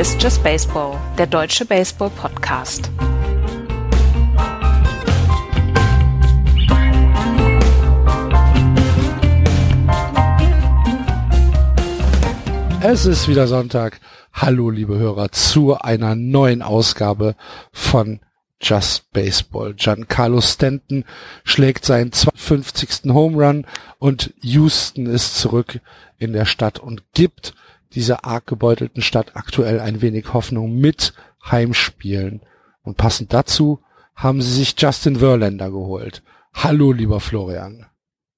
Ist Just Baseball, der deutsche Baseball-Podcast. Es ist wieder Sonntag. Hallo, liebe Hörer, zu einer neuen Ausgabe von Just Baseball. Giancarlo Stanton schlägt seinen 52. Home Run und Houston ist zurück in der Stadt und gibt dieser arg gebeutelten Stadt aktuell ein wenig Hoffnung mit Heimspielen. Und passend dazu haben sie sich Justin Verlander geholt. Hallo, lieber Florian.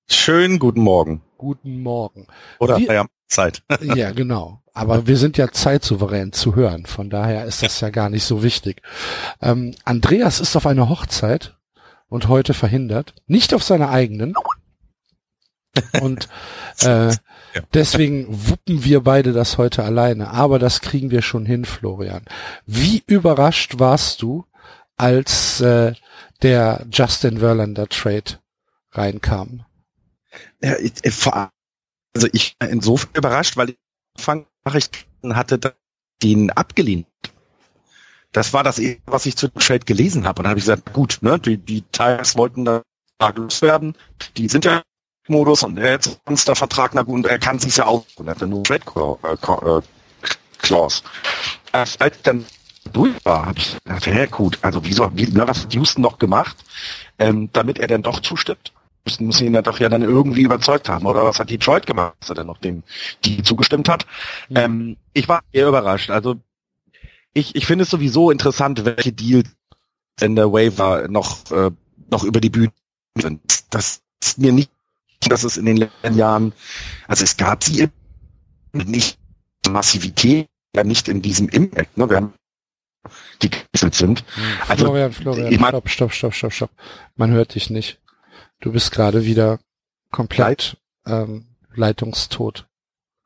Schönen guten Morgen. Guten Morgen. Oder wir, Zeit. ja, genau. Aber wir sind ja zeitsouverän zu hören. Von daher ist das ja gar nicht so wichtig. Ähm, Andreas ist auf einer Hochzeit und heute verhindert. Nicht auf seiner eigenen. Und äh, deswegen wuppen wir beide das heute alleine. Aber das kriegen wir schon hin, Florian. Wie überrascht warst du, als äh, der Justin Verlander Trade reinkam? Ja, ich, vor also ich war insofern überrascht, weil ich Anfang Nachrichten hatte, dass den abgelehnt. Das war das, was ich zu dem Trade gelesen habe. Und dann habe ich gesagt, gut, ne, die, die Tigers wollten da loswerden. Die sind ja Modus und er hat uns da Vertrag, na gut, und er kann sich ja auch, und er hatte nur Trade äh, Clause. Als dann durch war, habe ich gedacht, ja gut, also wieso, wie, na, was hat Houston noch gemacht, ähm, damit er denn doch zustimmt? müssen, müssen ihn ja doch ja dann irgendwie überzeugt haben. Oder was hat Detroit gemacht, dass er dann noch dem die zugestimmt hat? Mhm. Ähm, ich war eher überrascht. Also ich, ich finde es sowieso interessant, welche Deals in der Waiver noch, äh, noch über die Bühne sind. Das ist mir nicht, dass es in den letzten Jahren, also es gab sie nicht Massivität, ja nicht in diesem Impact. Ne? Wir haben die gewechselt sind. Mhm. Also, Florian, Florian, stopp, stopp, stopp, stopp, stopp. Man hört dich nicht. Du bist gerade wieder komplett ähm, leitungstot.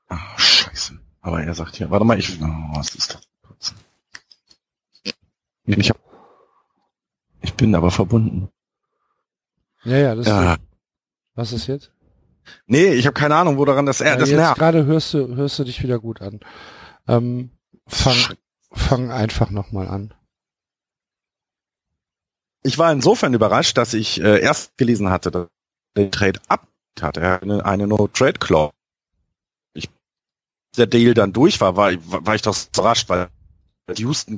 Ah, scheiße. Aber er sagt hier, warte mal, ich, oh, was ist das? Ich, hab, ich bin aber verbunden. Ja, ja, das ja. Ist, was ist jetzt? Nee, ich habe keine Ahnung, wo daran das er ja, das jetzt nervt. gerade hörst du hörst du dich wieder gut an. Ähm, fang fang einfach nochmal an ich war insofern überrascht, dass ich äh, erst gelesen hatte, dass der Trade ab hat. Er eine, eine No-Trade-Clause. Ich, der Deal dann durch war, war, war ich doch überrascht, weil Houston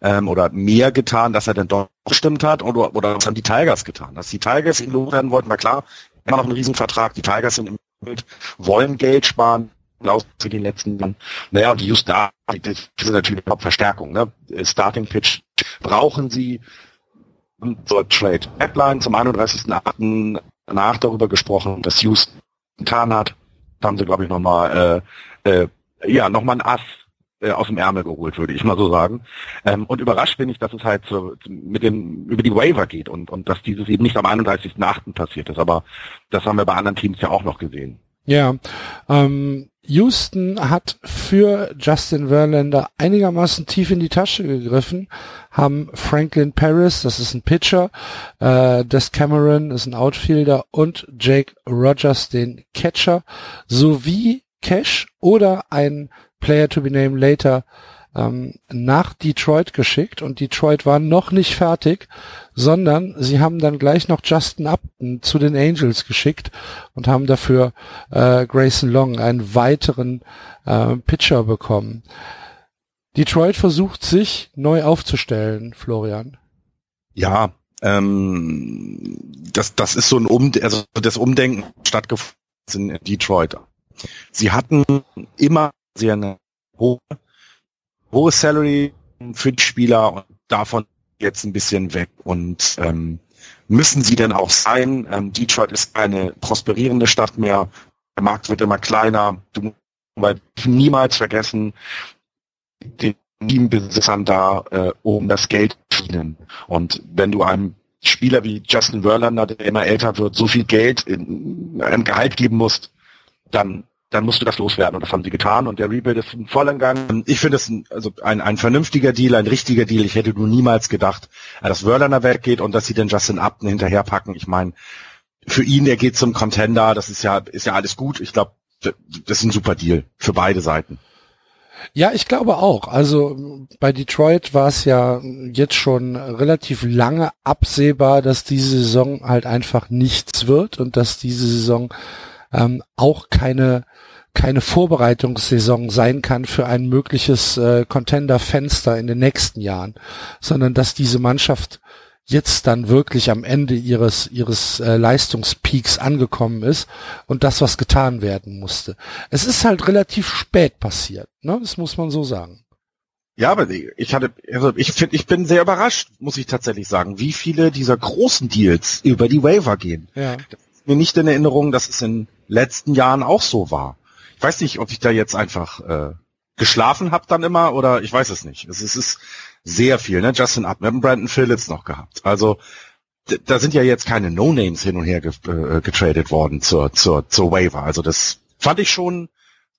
ähm, oder mehr getan, dass er dann doch gestimmt hat oder, oder was haben die Tigers getan? Dass die Tigers ihn loswerden wollten, war klar, immer noch ein Riesenvertrag. Die Tigers sind im Bild, wollen Geld sparen, aus zu den letzten Jahren. Naja, und die Houston, das ist natürlich Hauptverstärkung. Ne? Starting Pitch brauchen sie zur Trade Deadline zum 31.8. danach darüber gesprochen, dass Houston getan hat. Da haben sie, glaube ich, nochmal äh, äh, ja, nochmal ein Ass äh, aus dem Ärmel geholt, würde ich mal so sagen. Ähm, und überrascht bin ich, dass es halt so mit dem über die Waiver geht und, und dass dieses eben nicht am 31.8. passiert ist. Aber das haben wir bei anderen Teams ja auch noch gesehen. Ja, ähm, Houston hat für Justin Verlander einigermaßen tief in die Tasche gegriffen, haben Franklin Paris, das ist ein Pitcher, äh, Des Cameron ist ein Outfielder und Jake Rogers, den Catcher, sowie Cash oder ein Player to be named later ähm, nach Detroit geschickt und Detroit war noch nicht fertig, sondern sie haben dann gleich noch Justin Upton zu den Angels geschickt und haben dafür äh, Grayson Long, einen weiteren äh, Pitcher bekommen. Detroit versucht sich neu aufzustellen, Florian. Ja, ähm, das, das ist so ein um also das Umdenken stattgefunden in Detroit. Sie hatten immer sehr eine hohe hohes Salary für die Spieler und davon jetzt ein bisschen weg. Und ähm, müssen sie denn auch sein? Ähm, Detroit ist eine prosperierende Stadt mehr. Der Markt wird immer kleiner. Du musst niemals vergessen, den Teambesitzern da, äh, um das Geld zu verdienen. Und wenn du einem Spieler wie Justin Verlander, der immer älter wird, so viel Geld in einem Gehalt geben musst, dann dann musst du das loswerden. Und das haben sie getan und der Rebuild ist voll in Gang. Ich finde es ein, also ein, ein vernünftiger Deal, ein richtiger Deal. Ich hätte nur niemals gedacht, dass Wörlerner weggeht und dass sie den Justin Upton hinterherpacken. Ich meine, für ihn, er geht zum Contender, das ist ja, ist ja alles gut. Ich glaube, das ist ein super Deal für beide Seiten. Ja, ich glaube auch. Also bei Detroit war es ja jetzt schon relativ lange absehbar, dass diese Saison halt einfach nichts wird und dass diese Saison ähm, auch keine keine Vorbereitungssaison sein kann für ein mögliches äh, Contender-Fenster in den nächsten Jahren, sondern dass diese Mannschaft jetzt dann wirklich am Ende ihres ihres äh, Leistungspeaks angekommen ist und das was getan werden musste. Es ist halt relativ spät passiert, ne? Das muss man so sagen. Ja, aber ich hatte, also ich finde, ich bin sehr überrascht, muss ich tatsächlich sagen, wie viele dieser großen Deals über die Waiver gehen. Ja. Das ist mir nicht in Erinnerung, dass es in letzten Jahren auch so war. Ich weiß nicht, ob ich da jetzt einfach äh, geschlafen habe dann immer oder ich weiß es nicht. Es, es ist sehr viel, ne? Justin Up, wir haben Brandon Phillips noch gehabt. Also da sind ja jetzt keine No-Names hin und her ge äh, getradet worden zur, zur, zur Waiver. Also das fand ich schon,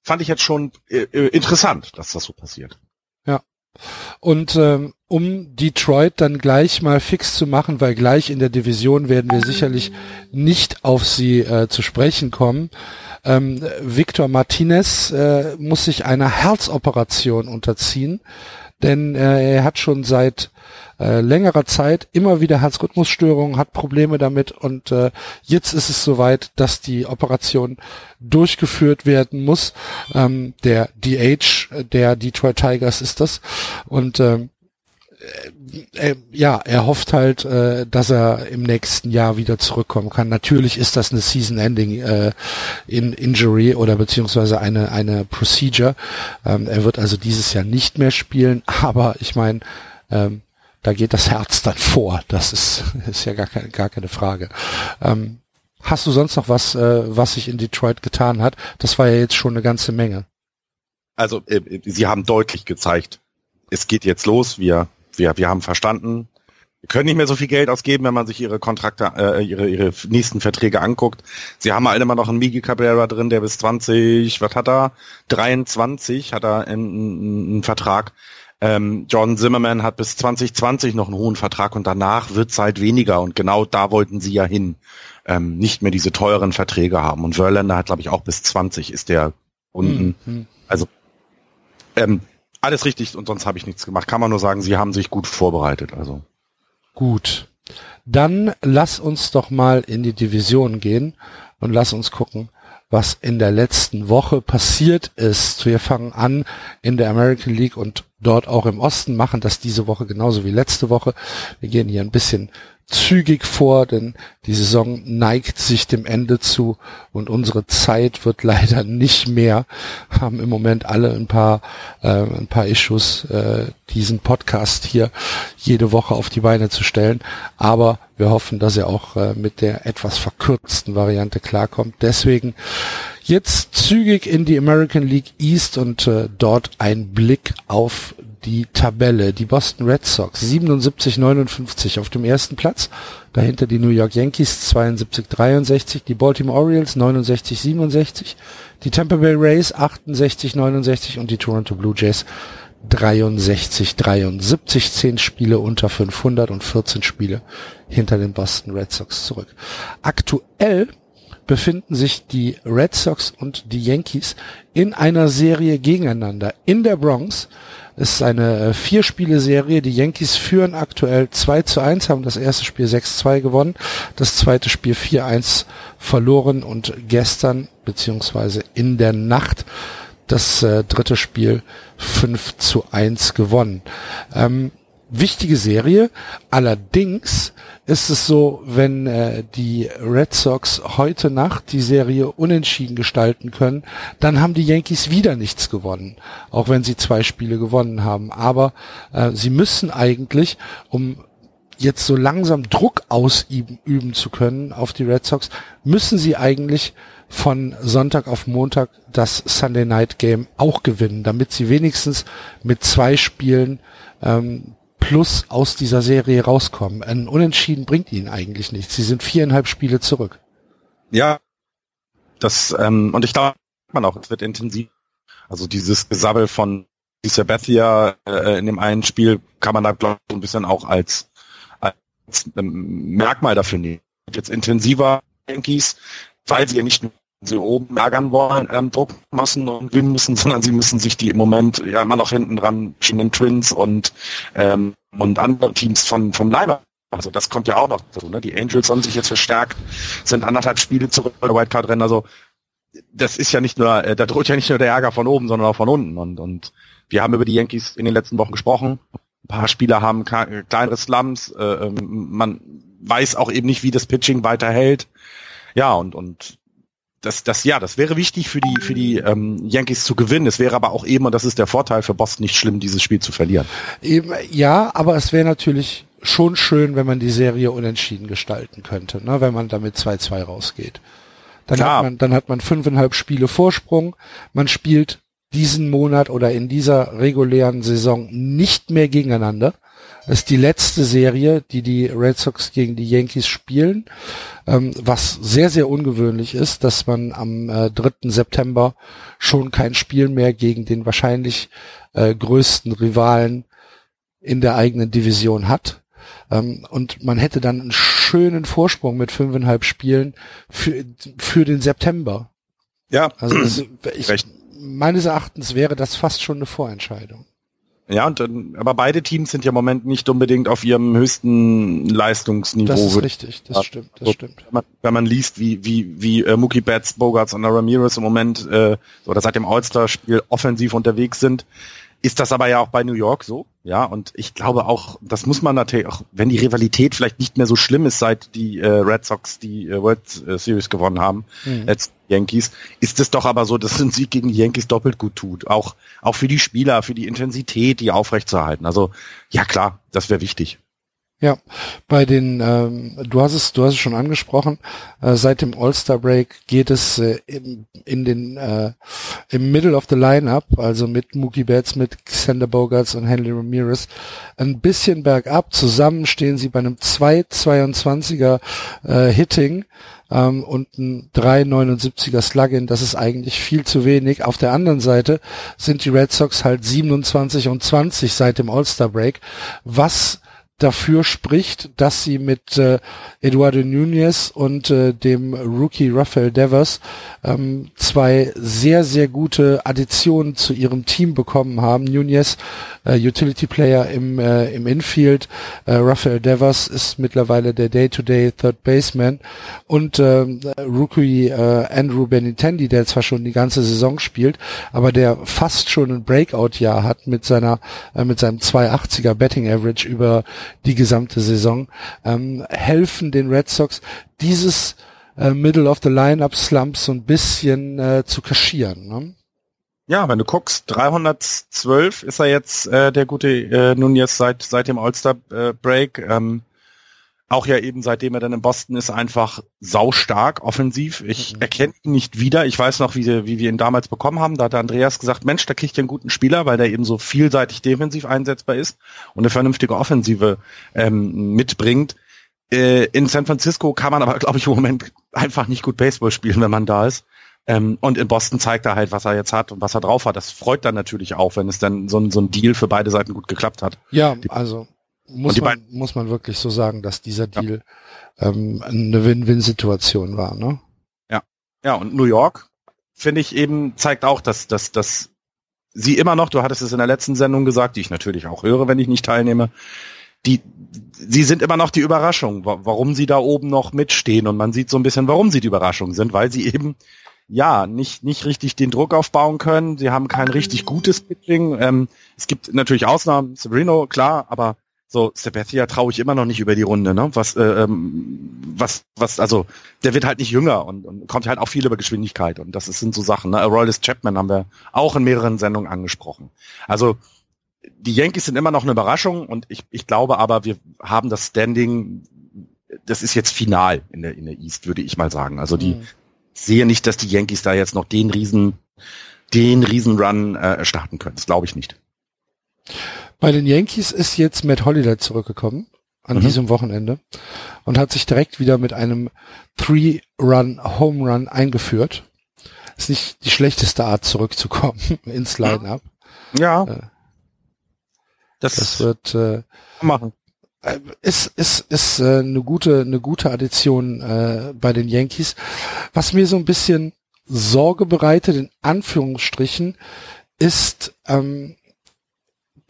fand ich jetzt schon äh, äh, interessant, dass das so passiert. Ja. Und ähm, um Detroit dann gleich mal fix zu machen, weil gleich in der Division werden wir sicherlich nicht auf sie äh, zu sprechen kommen. Ähm, Victor Martinez äh, muss sich einer Herzoperation unterziehen denn äh, er hat schon seit äh, längerer Zeit immer wieder Herzrhythmusstörungen, hat Probleme damit und äh, jetzt ist es soweit, dass die Operation durchgeführt werden muss. Ähm, der DH der Detroit Tigers ist das und ähm, äh, äh, ja, er hofft halt, äh, dass er im nächsten Jahr wieder zurückkommen kann. Natürlich ist das eine Season-Ending äh, in Injury oder beziehungsweise eine eine Procedure. Ähm, er wird also dieses Jahr nicht mehr spielen, aber ich meine, ähm, da geht das Herz dann vor. Das ist ist ja gar keine gar keine Frage. Ähm, hast du sonst noch was, äh, was sich in Detroit getan hat? Das war ja jetzt schon eine ganze Menge. Also äh, sie haben deutlich gezeigt, es geht jetzt los. Wir wir, wir haben verstanden, wir können nicht mehr so viel Geld ausgeben, wenn man sich ihre Kontrakte, äh, ihre, ihre nächsten Verträge anguckt. Sie haben halt immer noch einen Migi Cabrera drin, der bis 20, was hat er? 23 hat er einen, einen Vertrag. Ähm, John Zimmerman hat bis 2020 noch einen hohen Vertrag und danach wird es halt weniger und genau da wollten sie ja hin. Ähm, nicht mehr diese teuren Verträge haben. Und Verlander hat, glaube ich, auch bis 20 ist der unten. Mhm. Also ähm, alles richtig und sonst habe ich nichts gemacht. Kann man nur sagen, sie haben sich gut vorbereitet. Also gut. Dann lass uns doch mal in die Division gehen und lass uns gucken, was in der letzten Woche passiert ist. Wir fangen an in der American League und dort auch im Osten, machen das diese Woche genauso wie letzte Woche. Wir gehen hier ein bisschen zügig vor, denn die Saison neigt sich dem Ende zu und unsere Zeit wird leider nicht mehr. Haben im Moment alle ein paar äh, ein paar Issues, äh, diesen Podcast hier jede Woche auf die Beine zu stellen. Aber wir hoffen, dass er auch äh, mit der etwas verkürzten Variante klarkommt. Deswegen jetzt zügig in die American League East und äh, dort ein Blick auf die Tabelle. Die Boston Red Sox 77-59 auf dem ersten Platz. Dahinter die New York Yankees 72-63, die Baltimore Orioles 69-67, die Tampa Bay Rays 68-69 und die Toronto Blue Jays 63-73. Zehn Spiele unter 500 und 14 Spiele hinter den Boston Red Sox zurück. Aktuell befinden sich die Red Sox und die Yankees in einer Serie gegeneinander in der Bronx ist eine äh, Vier-Spiele-Serie. Die Yankees führen aktuell 2 zu 1, haben das erste Spiel 6-2 gewonnen, das zweite Spiel 4-1 verloren und gestern beziehungsweise in der Nacht das äh, dritte Spiel 5 zu 1 gewonnen. Ähm, wichtige Serie. Allerdings ist es so, wenn äh, die Red Sox heute Nacht die Serie unentschieden gestalten können, dann haben die Yankees wieder nichts gewonnen, auch wenn sie zwei Spiele gewonnen haben. Aber äh, sie müssen eigentlich, um jetzt so langsam Druck ausüben üben zu können auf die Red Sox, müssen sie eigentlich von Sonntag auf Montag das Sunday Night Game auch gewinnen, damit sie wenigstens mit zwei Spielen ähm, plus aus dieser Serie rauskommen. Ein Unentschieden bringt ihnen eigentlich nichts. Sie sind viereinhalb Spiele zurück. Ja, das ähm, und ich glaube, man auch, es wird intensiv. Also dieses Gesabbel von dieser Bethia äh, in dem einen Spiel kann man da glaube ich ein bisschen auch als, als ähm, Merkmal dafür nehmen. Jetzt intensiver Yankees, weil sie ja nicht nur sie oben ärgern wollen, ähm, Druck machen und gewinnen müssen, sondern sie müssen sich die im Moment ja immer noch hinten dran den Twins und ähm, und andere Teams von vom Leiber. Also das kommt ja auch noch dazu. Ne? Die Angels haben sich jetzt verstärkt, sind anderthalb Spiele zurück bei der Wildcard-Rennen. Also das ist ja nicht nur, äh, da droht ja nicht nur der Ärger von oben, sondern auch von unten. Und, und wir haben über die Yankees in den letzten Wochen gesprochen. Ein paar Spieler haben kleinere Slums. Äh, ähm, man weiß auch eben nicht, wie das Pitching weiterhält. Ja, und, und das, das, ja, das wäre wichtig für die, für die ähm, Yankees zu gewinnen. Es wäre aber auch eben, und das ist der Vorteil für Boston, nicht schlimm, dieses Spiel zu verlieren. Eben, ja, aber es wäre natürlich schon schön, wenn man die Serie unentschieden gestalten könnte, ne, wenn man damit 2-2 rausgeht. Dann Klar. hat man, dann hat man fünfeinhalb Spiele Vorsprung. Man spielt diesen Monat oder in dieser regulären Saison nicht mehr gegeneinander. Das ist die letzte Serie, die die Red Sox gegen die Yankees spielen, ähm, was sehr, sehr ungewöhnlich ist, dass man am äh, 3. September schon kein Spiel mehr gegen den wahrscheinlich äh, größten Rivalen in der eigenen Division hat. Ähm, und man hätte dann einen schönen Vorsprung mit fünfeinhalb Spielen für, für den September. Ja, also das, ich, meines Erachtens wäre das fast schon eine Vorentscheidung. Ja, und dann, aber beide Teams sind ja im Moment nicht unbedingt auf ihrem höchsten Leistungsniveau. Das ist richtig, das stimmt, das so, stimmt. Wenn man, wenn man, liest, wie, wie, wie äh, Mookie Betts, Bogarts und Ramirez im Moment äh, oder seit dem All-Star-Spiel offensiv unterwegs sind, ist das aber ja auch bei New York so, ja, und ich glaube auch, das muss man natürlich auch, wenn die Rivalität vielleicht nicht mehr so schlimm ist, seit die äh, Red Sox die äh, World äh, Series gewonnen haben, mhm. als Yankees, ist es doch aber so, dass ein Sieg gegen die Yankees doppelt gut tut. Auch, auch für die Spieler, für die Intensität, die aufrechtzuerhalten. Also, ja klar, das wäre wichtig. Ja, bei den, ähm, du hast es, du hast es schon angesprochen, äh, seit dem All-Star Break geht es äh, in, in den äh, im Middle of the Lineup, also mit Mookie Betts, mit Xander Bogarts und Henry Ramirez, ein bisschen bergab. Zusammen stehen sie bei einem 2,22er äh, Hitting ähm, und ein 3,79er Slugin. Das ist eigentlich viel zu wenig. Auf der anderen Seite sind die Red Sox halt 27 und 20 seit dem All-Star Break, was dafür spricht, dass sie mit äh, Eduardo Nunez und äh, dem Rookie Rafael Devers ähm, zwei sehr, sehr gute Additionen zu ihrem Team bekommen haben. Nunez, äh, Utility Player im, äh, im Infield, äh, Rafael Devers ist mittlerweile der Day-to-Day -Day Third Baseman und äh, Rookie äh, Andrew Benintendi, der zwar schon die ganze Saison spielt, aber der fast schon ein Breakout-Jahr hat mit seiner äh, mit seinem 280er Betting Average über die gesamte Saison, ähm, helfen den Red Sox dieses äh, Middle of the Lineup Slumps so ein bisschen äh, zu kaschieren. Ne? Ja, wenn du guckst, 312 ist er jetzt äh, der gute äh, nun jetzt seit seit dem All-Star äh, Break. Ähm, auch ja eben seitdem er dann in Boston ist, einfach saustark offensiv. Ich mhm. erkenne ihn nicht wieder. Ich weiß noch, wie, wie wir ihn damals bekommen haben. Da hat Andreas gesagt, Mensch, da kriegt ihr einen guten Spieler, weil der eben so vielseitig defensiv einsetzbar ist und eine vernünftige Offensive ähm, mitbringt. Äh, in San Francisco kann man aber, glaube ich, im Moment einfach nicht gut Baseball spielen, wenn man da ist. Ähm, und in Boston zeigt er halt, was er jetzt hat und was er drauf hat. Das freut dann natürlich auch, wenn es dann so ein, so ein Deal für beide Seiten gut geklappt hat. Ja, also muss man, muss man wirklich so sagen, dass dieser Deal ja. ähm, eine Win-Win-Situation war, ne? Ja. Ja, und New York, finde ich eben, zeigt auch, dass, dass, dass sie immer noch, du hattest es in der letzten Sendung gesagt, die ich natürlich auch höre, wenn ich nicht teilnehme, die, sie sind immer noch die Überraschung, warum sie da oben noch mitstehen und man sieht so ein bisschen, warum sie die Überraschung sind, weil sie eben ja, nicht, nicht richtig den Druck aufbauen können. Sie haben kein richtig gutes Pitching. Ähm, es gibt natürlich Ausnahmen, Severino, klar, aber so, Sabathia traue ich immer noch nicht über die Runde, ne? Was, äh, ähm, was, was, also der wird halt nicht jünger und, und kommt halt auch viel über Geschwindigkeit und das sind so Sachen. Ne? Royalist Chapman haben wir auch in mehreren Sendungen angesprochen. Also die Yankees sind immer noch eine Überraschung und ich, ich glaube aber, wir haben das Standing, das ist jetzt final in der, in der East, würde ich mal sagen. Also die mhm. sehe nicht, dass die Yankees da jetzt noch den riesen, den riesen Run äh, starten können. Das glaube ich nicht. Bei den Yankees ist jetzt Matt Holiday zurückgekommen an mhm. diesem Wochenende und hat sich direkt wieder mit einem Three-Run Home Run eingeführt. Ist nicht die schlechteste Art zurückzukommen ins Line-Up. Ja. Äh, das, das, wird äh, machen. Äh, ist ist ist äh, eine gute eine gute Addition äh, bei den Yankees. Was mir so ein bisschen Sorge bereitet, in Anführungsstrichen, ist, ähm,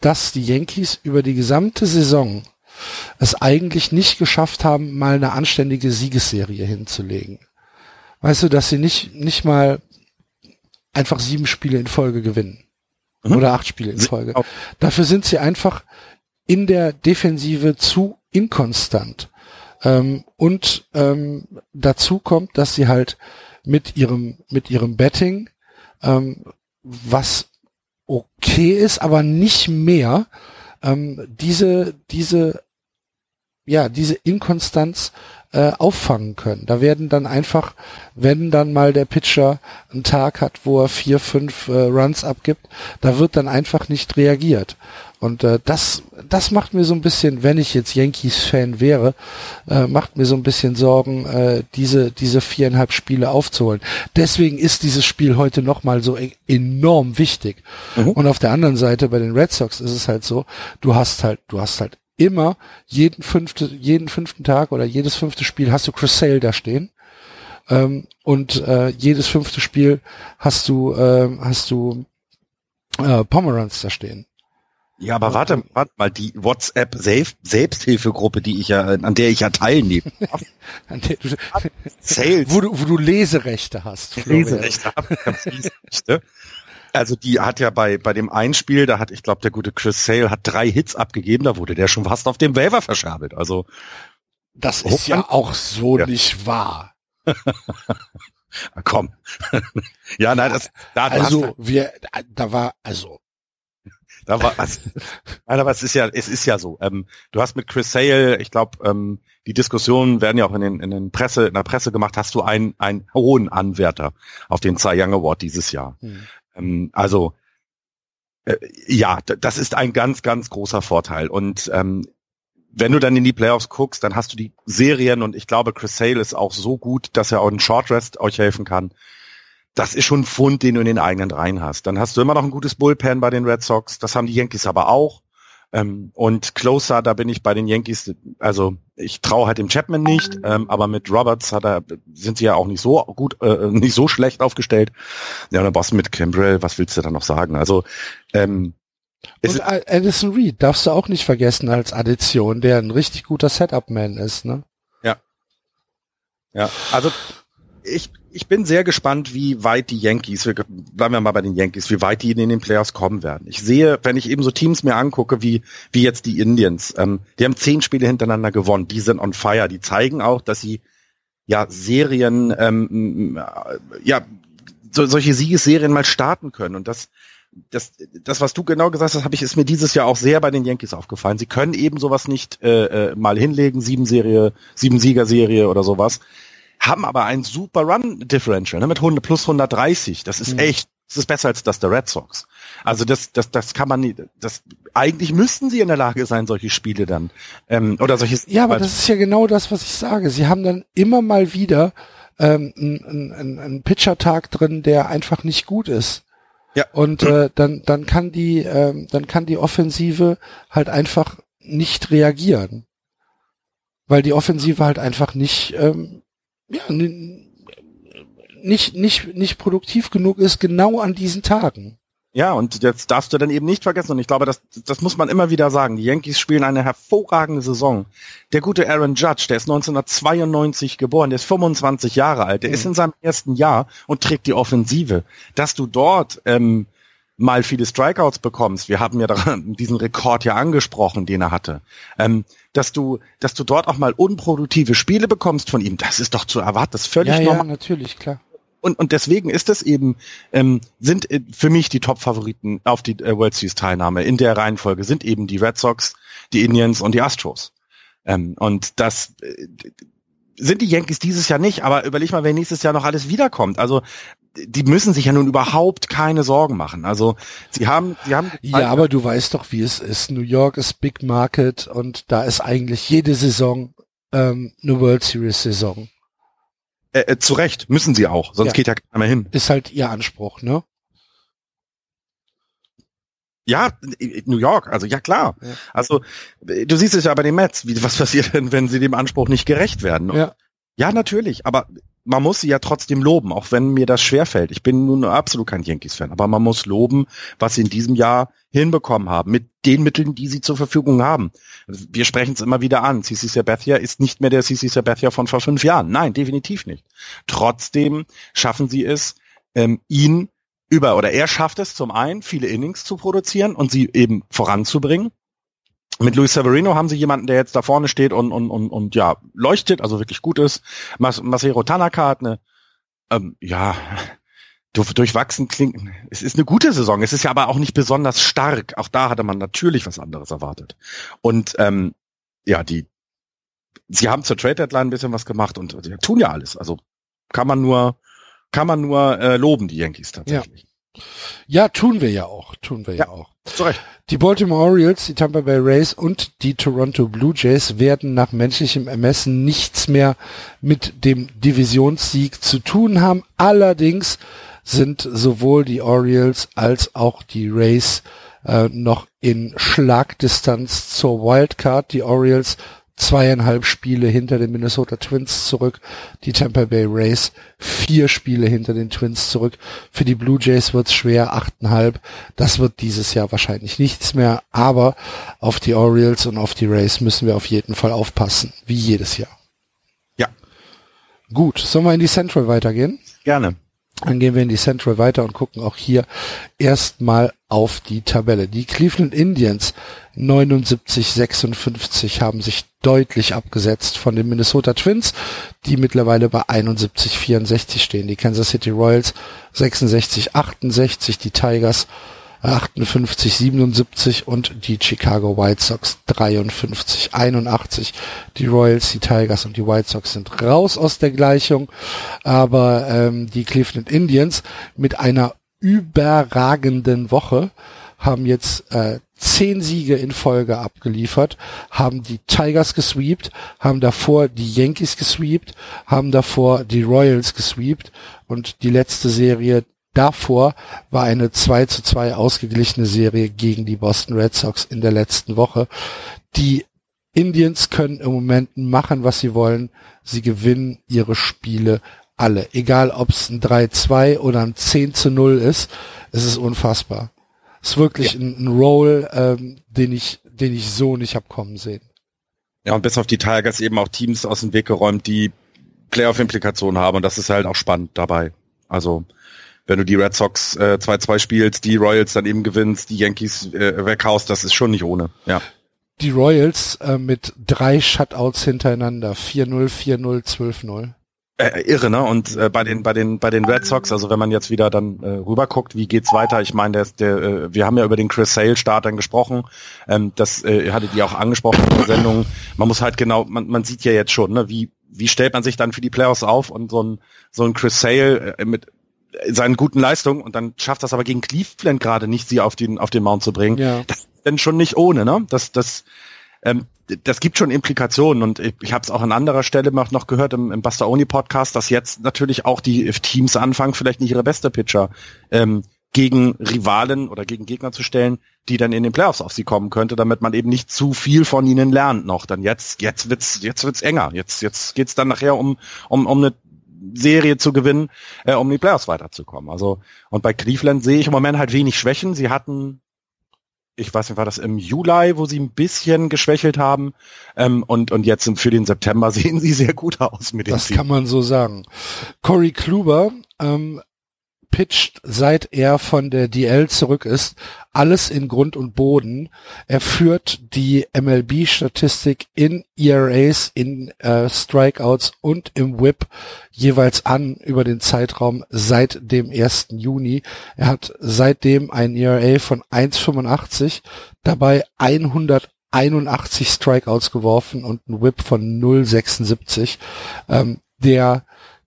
dass die Yankees über die gesamte Saison es eigentlich nicht geschafft haben, mal eine anständige Siegesserie hinzulegen. Weißt du, dass sie nicht, nicht mal einfach sieben Spiele in Folge gewinnen. Mhm. Oder acht Spiele in Folge. Dafür sind sie einfach in der Defensive zu inkonstant. Ähm, und ähm, dazu kommt, dass sie halt mit ihrem, mit ihrem Betting, ähm, was okay ist, aber nicht mehr, ähm, diese, diese, ja, diese Inkonstanz äh, auffangen können. Da werden dann einfach, wenn dann mal der Pitcher einen Tag hat, wo er vier, fünf äh, Runs abgibt, da wird dann einfach nicht reagiert. Und äh, das, das macht mir so ein bisschen, wenn ich jetzt Yankees-Fan wäre, äh, macht mir so ein bisschen Sorgen, äh, diese, diese viereinhalb Spiele aufzuholen. Deswegen ist dieses Spiel heute nochmal so e enorm wichtig. Mhm. Und auf der anderen Seite bei den Red Sox ist es halt so, du hast halt, du hast halt immer jeden fünfte, jeden fünften Tag oder jedes fünfte Spiel hast du Chris Sale da stehen. Ähm, und äh, jedes fünfte Spiel hast du, äh, hast du äh, Pomeranz da stehen. Ja, aber warte, warte mal, die WhatsApp Selbst Selbsthilfegruppe, die ich ja, an der ich ja teilnehme. an der du, Sales. Wo du, wo du Leserechte hast. Florian. Leserechte habe, Leserechte. Also die hat ja bei, bei dem Einspiel, da hat, ich glaube, der gute Chris Sale hat drei Hits abgegeben, da wurde der schon fast auf dem Waiver verscherbelt. Also das ist ja auch so ja. nicht wahr. Komm. ja, nein, das da Also wir da war also da war also, nein, aber es ist ja es ist ja so. Ähm, du hast mit Chris Sale, ich glaube, ähm, die Diskussionen werden ja auch in den in den Presse in der Presse gemacht. Hast du einen einen hohen Anwärter auf den Cy Young Award dieses Jahr? Hm. Ähm, also äh, ja, das ist ein ganz, ganz großer Vorteil. Und ähm, wenn du dann in die Playoffs guckst, dann hast du die Serien und ich glaube, Chris Sale ist auch so gut, dass er auch in Short Rest euch helfen kann. Das ist schon ein Fund, den du in den eigenen Reihen hast. Dann hast du immer noch ein gutes Bullpen bei den Red Sox. Das haben die Yankees aber auch. Ähm, und Closer, da bin ich bei den Yankees, also ich traue halt dem Chapman nicht, ähm, aber mit Roberts hat er, sind sie ja auch nicht so gut, äh, nicht so schlecht aufgestellt. Ja, dann brauchst du mit Cambrell, was willst du da noch sagen? Also ähm, und Addison Reed darfst du auch nicht vergessen als Addition, der ein richtig guter Setup-Man ist, ne? Ja. Ja, also ich, ich bin sehr gespannt, wie weit die Yankees, wir, bleiben wir mal bei den Yankees, wie weit die in den Playoffs kommen werden. Ich sehe, wenn ich eben so Teams mir angucke, wie, wie jetzt die Indians, ähm, die haben zehn Spiele hintereinander gewonnen, die sind on fire, die zeigen auch, dass sie ja Serien, ähm, ja, so, solche Siegesserien mal starten können. Und das, das, das, was du genau gesagt hast, habe ich, ist mir dieses Jahr auch sehr bei den Yankees aufgefallen. Sie können eben sowas nicht äh, äh mal hinlegen, sieben Serie, sieben Siegerserie oder sowas haben aber ein super Run-Differential ne, mit 100, plus 130. Das ist mhm. echt, das ist besser als das der Red Sox. Also das, das, das kann man nicht, das, eigentlich müssten sie in der Lage sein, solche Spiele dann, ähm, oder solche. Ja, aber das ist ja genau das, was ich sage. Sie haben dann immer mal wieder ähm, einen, einen, einen Pitcher-Tag drin, der einfach nicht gut ist. Ja. Und äh, dann, dann kann die, ähm, dann kann die Offensive halt einfach nicht reagieren. Weil die Offensive halt einfach nicht ähm, ja, nicht, nicht, nicht produktiv genug ist, genau an diesen Tagen. Ja, und jetzt darfst du dann eben nicht vergessen, und ich glaube, das, das muss man immer wieder sagen, die Yankees spielen eine hervorragende Saison. Der gute Aaron Judge, der ist 1992 geboren, der ist 25 Jahre alt, der mhm. ist in seinem ersten Jahr und trägt die Offensive. Dass du dort ähm, mal viele Strikeouts bekommst, wir haben ja diesen Rekord ja angesprochen, den er hatte, ähm, dass du, dass du dort auch mal unproduktive Spiele bekommst von ihm, das ist doch zu erwarten, das ist völlig ja, normal. Ja, natürlich, klar. Und, und deswegen ist es eben, ähm, sind äh, für mich die Top-Favoriten auf die äh, World Series Teilnahme in der Reihenfolge sind eben die Red Sox, die Indians und die Astros. Ähm, und das äh, sind die Yankees dieses Jahr nicht, aber überleg mal, wenn nächstes Jahr noch alles wiederkommt. Also die müssen sich ja nun überhaupt keine Sorgen machen. Also sie haben, sie haben. Ja, aber du weißt doch, wie es ist. New York ist Big Market und da ist eigentlich jede Saison ähm, eine World Series Saison. Äh, äh, zu Recht müssen sie auch, sonst ja. geht ja keiner mehr hin. Ist halt ihr Anspruch, ne? Ja, New York, also ja klar. Ja. Also du siehst es ja bei den Mets, wie, was passiert denn, wenn sie dem Anspruch nicht gerecht werden? Ja. ja, natürlich, aber man muss sie ja trotzdem loben, auch wenn mir das schwerfällt. Ich bin nun absolut kein Yankees-Fan, aber man muss loben, was sie in diesem Jahr hinbekommen haben, mit den Mitteln, die sie zur Verfügung haben. Wir sprechen es immer wieder an. CC Sabathia ist nicht mehr der CC Sabathia von vor fünf Jahren. Nein, definitiv nicht. Trotzdem schaffen sie es, ähm, ihn über, oder er schafft es zum einen, viele Innings zu produzieren und sie eben voranzubringen mit Luis Severino haben sie jemanden, der jetzt da vorne steht und, und, und, und ja, leuchtet, also wirklich gut ist. Mas Masero Tanaka hat eine, ähm, ja, durchwachsen klingt. Es ist eine gute Saison. Es ist ja aber auch nicht besonders stark. Auch da hatte man natürlich was anderes erwartet. Und ähm, ja, die, sie haben zur Trade Deadline ein bisschen was gemacht und sie tun ja alles. Also kann man nur, kann man nur äh, loben, die Yankees tatsächlich. Ja. Ja, tun wir ja auch, tun wir ja, ja auch. Zu Recht. Die Baltimore Orioles, die Tampa Bay Rays und die Toronto Blue Jays werden nach menschlichem Ermessen nichts mehr mit dem Divisionssieg zu tun haben. Allerdings sind sowohl die Orioles als auch die Rays äh, noch in Schlagdistanz zur Wildcard. Die Orioles zweieinhalb Spiele hinter den Minnesota Twins zurück, die Tampa Bay Rays vier Spiele hinter den Twins zurück. Für die Blue Jays wird's schwer, achteinhalb. Das wird dieses Jahr wahrscheinlich nichts mehr, aber auf die Orioles und auf die Rays müssen wir auf jeden Fall aufpassen, wie jedes Jahr. Ja. Gut, sollen wir in die Central weitergehen? Gerne. Dann gehen wir in die Central weiter und gucken auch hier erstmal auf die Tabelle. Die Cleveland Indians 79-56 haben sich deutlich abgesetzt von den Minnesota Twins, die mittlerweile bei 71-64 stehen. Die Kansas City Royals 66-68, die Tigers 58, 77 und die Chicago White Sox 53, 81. Die Royals, die Tigers und die White Sox sind raus aus der Gleichung, aber ähm, die Cleveland Indians mit einer überragenden Woche haben jetzt äh, zehn Siege in Folge abgeliefert, haben die Tigers gesweept, haben davor die Yankees gesweept, haben davor die Royals gesweept und die letzte Serie Davor war eine 2 zu 2 ausgeglichene Serie gegen die Boston Red Sox in der letzten Woche. Die Indians können im Moment machen, was sie wollen. Sie gewinnen ihre Spiele alle. Egal, ob es ein 3-2 oder ein 10 zu 0 ist. Es ist unfassbar. Es ist wirklich ja. ein, ein Roll, ähm, den ich, den ich so nicht hab kommen sehen. Ja, und bis auf die Tigers eben auch Teams aus dem Weg geräumt, die Playoff-Implikationen haben. Und das ist halt auch spannend dabei. Also, wenn du die Red Sox 2-2 äh, spielst, die Royals dann eben gewinnst, die Yankees äh, weghaust, das ist schon nicht ohne. Ja. Die Royals äh, mit drei Shutouts hintereinander, 4-0, 4-0, 12-0. Äh, irre, ne? Und äh, bei den bei den bei den Red Sox, also wenn man jetzt wieder dann äh, rüber guckt, wie geht's weiter? Ich meine, der, der äh, wir haben ja über den Chris Sale Start dann gesprochen. Ähm, das äh, hattet ihr auch angesprochen in der Sendung. Man muss halt genau, man, man sieht ja jetzt schon, ne, wie wie stellt man sich dann für die Playoffs auf und so ein so ein Chris Sale äh, mit seinen guten Leistungen und dann schafft das aber gegen Cleveland gerade nicht, sie auf den auf den Mount zu bringen. Ja. Das ist dann schon nicht ohne, ne? Das das ähm, das gibt schon Implikationen und ich, ich habe es auch an anderer Stelle noch gehört im, im Bastaoni Podcast, dass jetzt natürlich auch die Teams anfangen, vielleicht nicht ihre beste Pitcher ähm, gegen Rivalen oder gegen Gegner zu stellen, die dann in den Playoffs auf sie kommen könnte, damit man eben nicht zu viel von ihnen lernt noch. Dann jetzt jetzt wird's jetzt wird's enger. Jetzt jetzt geht's dann nachher um um um eine Serie zu gewinnen, äh, um die Playoffs weiterzukommen. Also und bei Cleveland sehe ich im Moment halt wenig Schwächen. Sie hatten, ich weiß nicht, war das im Juli, wo sie ein bisschen geschwächelt haben ähm, und und jetzt für den September sehen sie sehr gut aus mit dem Das Team. kann man so sagen. Corey Kluber ähm, pitcht, seit er von der DL zurück ist, alles in Grund und Boden. Er führt die MLB-Statistik in ERAs, in äh, Strikeouts und im WHIP jeweils an über den Zeitraum seit dem 1. Juni. Er hat seitdem ein ERA von 1,85, dabei 181 Strikeouts geworfen und ein Whip von 0,76. Ähm, der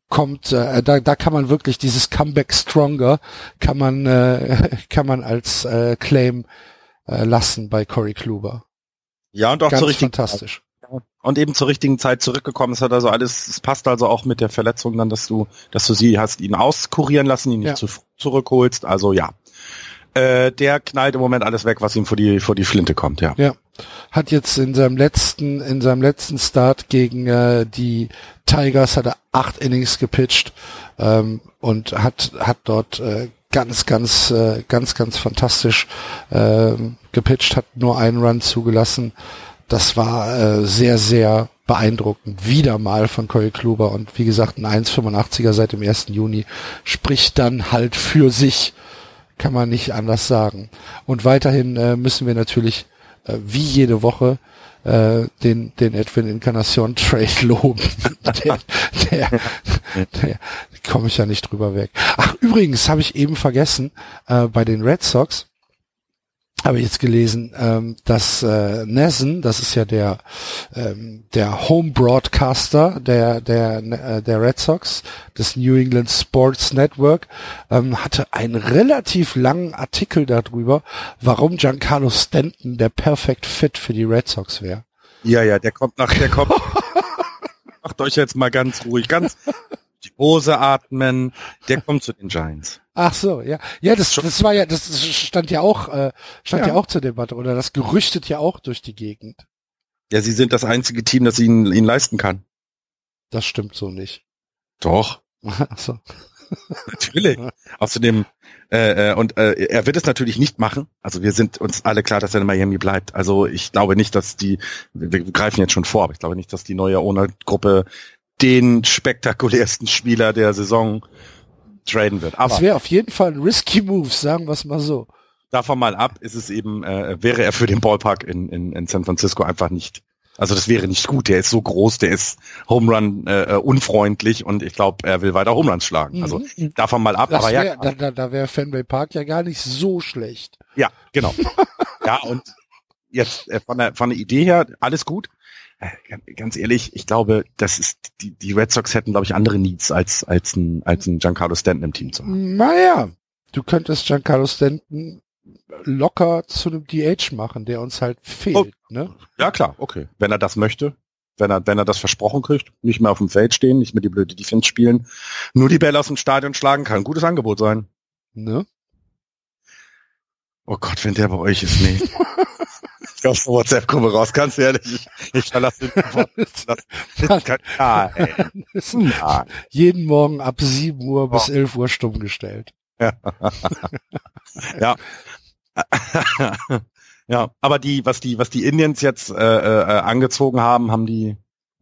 kommt, äh, da, da kann man wirklich dieses Comeback Stronger kann man äh, kann man als äh, Claim äh, lassen bei Corey Kluber. Ja und auch Ganz zur richtigen fantastisch. Und eben zur richtigen Zeit zurückgekommen. Es hat also alles, es passt also auch mit der Verletzung dann, dass du, dass du sie hast ihn auskurieren lassen, ihn nicht ja. zu, zurückholst. Also ja. Äh, der knallt im Moment alles weg, was ihm vor die vor die Flinte kommt, ja. Ja, hat jetzt in seinem letzten in seinem letzten Start gegen äh, die Tigers hat er acht Innings gepitcht ähm, und hat hat dort äh, ganz ganz äh, ganz ganz fantastisch äh, gepitcht, hat nur einen Run zugelassen. Das war äh, sehr sehr beeindruckend. Wieder mal von Corey Kluber und wie gesagt ein 1,85er seit dem 1. Juni spricht dann halt für sich kann man nicht anders sagen. Und weiterhin äh, müssen wir natürlich äh, wie jede Woche äh, den, den Edwin Incarnation Trade loben. der, der, der komme ich ja nicht drüber weg. Ach, übrigens habe ich eben vergessen, äh, bei den Red Sox, habe ich jetzt gelesen, ähm, dass äh, Nessen, das ist ja der ähm, der Home Broadcaster der der äh, der Red Sox des New England Sports Network, ähm, hatte einen relativ langen Artikel darüber, warum Giancarlo Stanton der Perfect Fit für die Red Sox wäre. Ja, ja, der kommt nach, der kommt. Macht euch jetzt mal ganz ruhig, ganz die Hose atmen. Der kommt zu den Giants. Ach so, ja. Ja, das, das war ja, das stand ja auch, äh, stand ja. ja auch zur Debatte oder das gerüchtet ja auch durch die Gegend. Ja, sie sind das einzige Team, das ihn, ihn leisten kann. Das stimmt so nicht. Doch. Ach so. Natürlich. Außerdem, äh, äh, und äh, er wird es natürlich nicht machen. Also wir sind uns alle klar, dass er in Miami bleibt. Also ich glaube nicht, dass die, wir greifen jetzt schon vor, aber ich glaube nicht, dass die neue Owner-Gruppe den spektakulärsten Spieler der Saison traden wird. Aber das wäre auf jeden Fall ein risky Move, sagen wir es mal so. Davon mal ab, ist es eben, äh, wäre er für den Ballpark in, in, in San Francisco einfach nicht. Also das wäre nicht gut. Der ist so groß, der ist Home Run äh, äh unfreundlich und ich glaube, er will weiter Home Runs schlagen. Also mhm. davon mal ab. Das aber wär, ja, da, da, da wäre Fenway Park ja gar nicht so schlecht. Ja, genau. ja und jetzt äh, von der von der Idee her alles gut. Äh, ganz ehrlich, ich glaube, das ist die, die Red Sox hätten, glaube ich, andere Needs als als ein als ein Giancarlo Stanton im Team zu haben. Naja, du könntest Giancarlo Stanton locker zu einem DH machen, der uns halt fehlt. Oh, ne? Ja klar, okay. Wenn er das möchte, wenn er wenn er das versprochen kriegt, nicht mehr auf dem Feld stehen, nicht mehr die blöde Defense spielen, nur die Bälle aus dem Stadion schlagen, kann ein gutes Angebot sein. Ne? Oh Gott, wenn der bei euch ist, nee. ich aus der WhatsApp-Gruppe raus, ganz ehrlich. Ich, ich verlasse den ey. Ja. Jeden Morgen ab 7 Uhr bis oh. 11 Uhr stumm gestellt. Ja. ja. ja, aber die, was die, was die Indians jetzt äh, äh, angezogen haben, haben die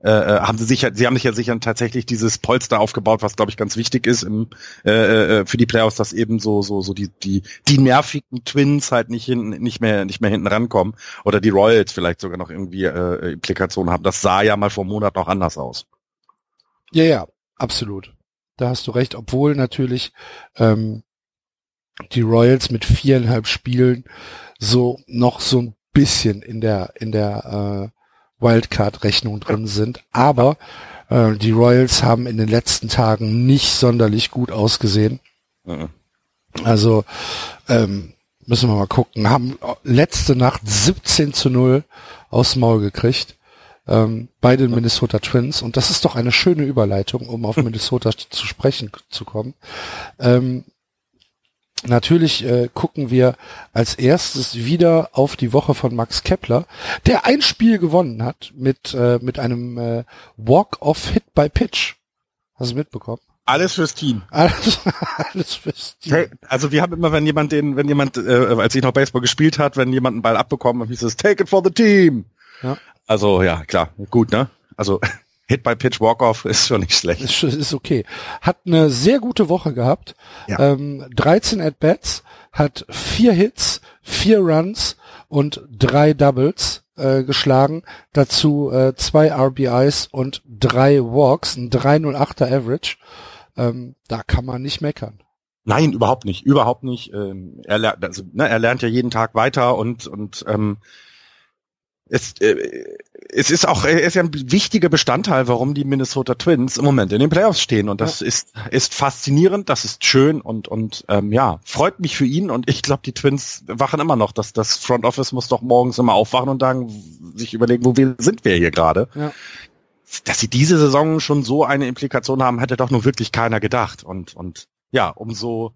äh, äh, haben sie sicher, sie haben sich ja sicher tatsächlich dieses Polster aufgebaut, was glaube ich ganz wichtig ist im, äh, äh, für die Playoffs, dass eben so so so die die die nervigen Twins halt nicht hinten nicht mehr nicht mehr hinten rankommen oder die Royals vielleicht sogar noch irgendwie äh, Implikationen haben. Das sah ja mal vor einem Monat noch anders aus. Ja ja, absolut. Da hast du recht, obwohl natürlich ähm, die Royals mit viereinhalb Spielen so noch so ein bisschen in der in der äh, Wildcard-Rechnung drin sind. Aber äh, die Royals haben in den letzten Tagen nicht sonderlich gut ausgesehen. Mhm. Also ähm, müssen wir mal gucken. Haben letzte Nacht 17 zu 0 aus Maul gekriegt ähm, bei den Minnesota Twins. Und das ist doch eine schöne Überleitung, um auf Minnesota zu sprechen zu kommen. Ähm, Natürlich äh, gucken wir als erstes wieder auf die Woche von Max Kepler, der ein Spiel gewonnen hat mit äh, mit einem äh, Walk-off-Hit by Pitch. Hast du mitbekommen? Alles fürs Team. Alles, alles fürs Team. Hey, also wir haben immer, wenn jemand den, wenn jemand, äh, als ich noch Baseball gespielt hat, wenn jemand einen Ball abbekommen, hieß es Take it for the team. Ja. Also ja, klar, gut, ne? Also Hit by Pitch Walk-Off ist schon nicht schlecht. Ist, ist okay. Hat eine sehr gute Woche gehabt. Ja. Ähm, 13 At-Bats, hat vier Hits, vier Runs und drei Doubles äh, geschlagen. Dazu äh, zwei RBIs und drei Walks, ein 308er Average. Ähm, da kann man nicht meckern. Nein, überhaupt nicht, überhaupt nicht. Ähm, er, lernt, also, ne, er lernt ja jeden Tag weiter und und ähm, es, äh, es ist auch, er ist ja ein wichtiger Bestandteil, warum die Minnesota Twins im Moment in den Playoffs stehen. Und das ja. ist, ist faszinierend, das ist schön und, und ähm, ja, freut mich für ihn. Und ich glaube, die Twins wachen immer noch. dass das Front Office muss doch morgens immer aufwachen und sagen, sich überlegen, wo wir sind wir hier gerade. Ja. Dass sie diese Saison schon so eine Implikation haben, hätte doch nur wirklich keiner gedacht. Und, und ja, umso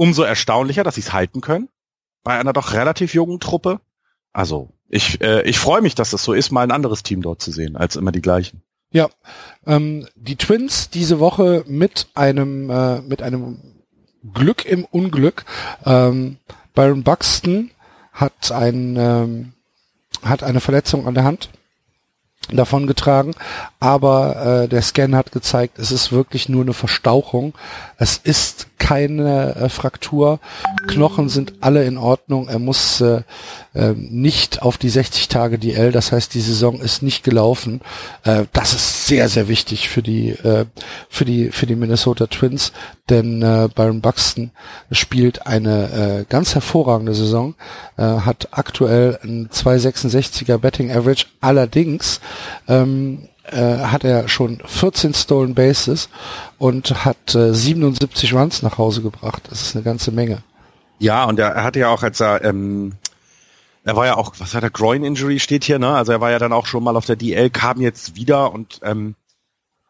umso erstaunlicher, dass sie es halten können bei einer doch relativ jungen Truppe. Also ich, äh, ich freue mich, dass das so ist, mal ein anderes Team dort zu sehen, als immer die gleichen. Ja, ähm, die Twins diese Woche mit einem äh, mit einem Glück im Unglück. Ähm, Byron Buxton hat ein ähm, hat eine Verletzung an der Hand davon getragen, aber äh, der Scan hat gezeigt, es ist wirklich nur eine Verstauchung. Es ist keine äh, Fraktur. Knochen sind alle in Ordnung. Er muss äh, äh, nicht auf die 60 Tage DL, das heißt, die Saison ist nicht gelaufen. Äh, das ist sehr, sehr wichtig für die äh, für die für die Minnesota Twins, denn äh, Byron Buxton spielt eine äh, ganz hervorragende Saison, äh, hat aktuell ein 2,66er Betting Average. Allerdings ähm, äh, hat er schon 14 Stolen Bases und hat äh, 77 Runs nach Hause gebracht. Das ist eine ganze Menge. Ja, und er, er hatte ja auch, als er, ähm, er war ja auch, was hat der Groin Injury steht hier, ne? Also er war ja dann auch schon mal auf der DL, kam jetzt wieder und ähm,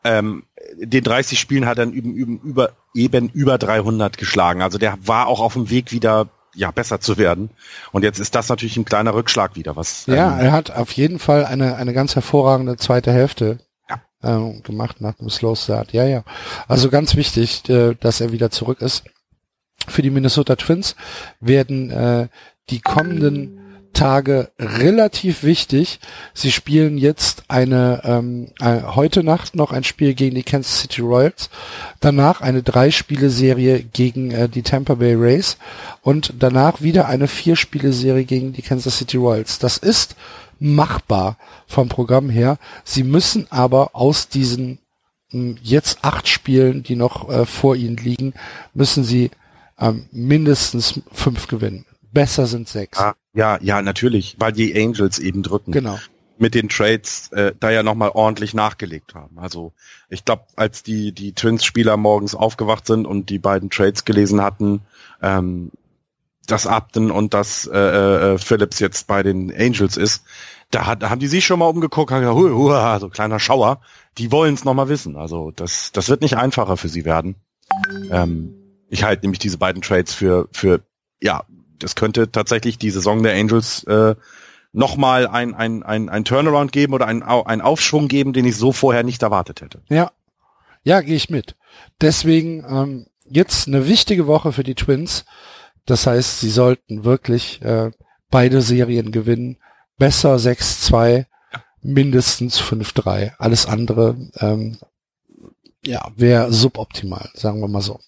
ähm, den 30 Spielen hat er eben, eben über eben über 300 geschlagen. Also der war auch auf dem Weg wieder ja besser zu werden. Und jetzt ist das natürlich ein kleiner Rückschlag wieder, was. Ja, ähm, er hat auf jeden Fall eine eine ganz hervorragende zweite Hälfte ja. ähm, gemacht nach dem Slow Start. Ja, ja. Also ganz wichtig, äh, dass er wieder zurück ist. Für die Minnesota Twins werden äh, die kommenden Tage relativ wichtig. Sie spielen jetzt eine ähm, äh, heute Nacht noch ein Spiel gegen die Kansas City Royals, danach eine Drei-Spiele-Serie gegen äh, die Tampa Bay Rays und danach wieder eine Vier-Spiele-Serie gegen die Kansas City Royals. Das ist machbar vom Programm her. Sie müssen aber aus diesen mh, hm, jetzt acht Spielen, die noch äh, vor ihnen liegen, müssen sie ähm, mindestens fünf gewinnen. Besser sind sechs. Ah, ja, ja, natürlich, weil die Angels eben drücken. Genau. Mit den Trades äh, da ja nochmal ordentlich nachgelegt haben. Also ich glaube, als die, die Twins-Spieler morgens aufgewacht sind und die beiden Trades gelesen hatten, ähm, dass Upton und dass äh, äh, Phillips jetzt bei den Angels ist, da, hat, da haben die sich schon mal umgeguckt, haben gesagt, hu, hu, so kleiner Schauer. Die wollen es nochmal wissen. Also das, das wird nicht einfacher für sie werden. Ähm, ich halte nämlich diese beiden Trades für, für ja, das könnte tatsächlich die Saison der Angels äh, nochmal ein, ein, ein, ein Turnaround geben oder ein, ein Aufschwung geben, den ich so vorher nicht erwartet hätte. Ja, ja, gehe ich mit. Deswegen ähm, jetzt eine wichtige Woche für die Twins. Das heißt, sie sollten wirklich äh, beide Serien gewinnen. Besser 6-2, mindestens 5-3. Alles andere ähm, ja, wäre suboptimal, sagen wir mal so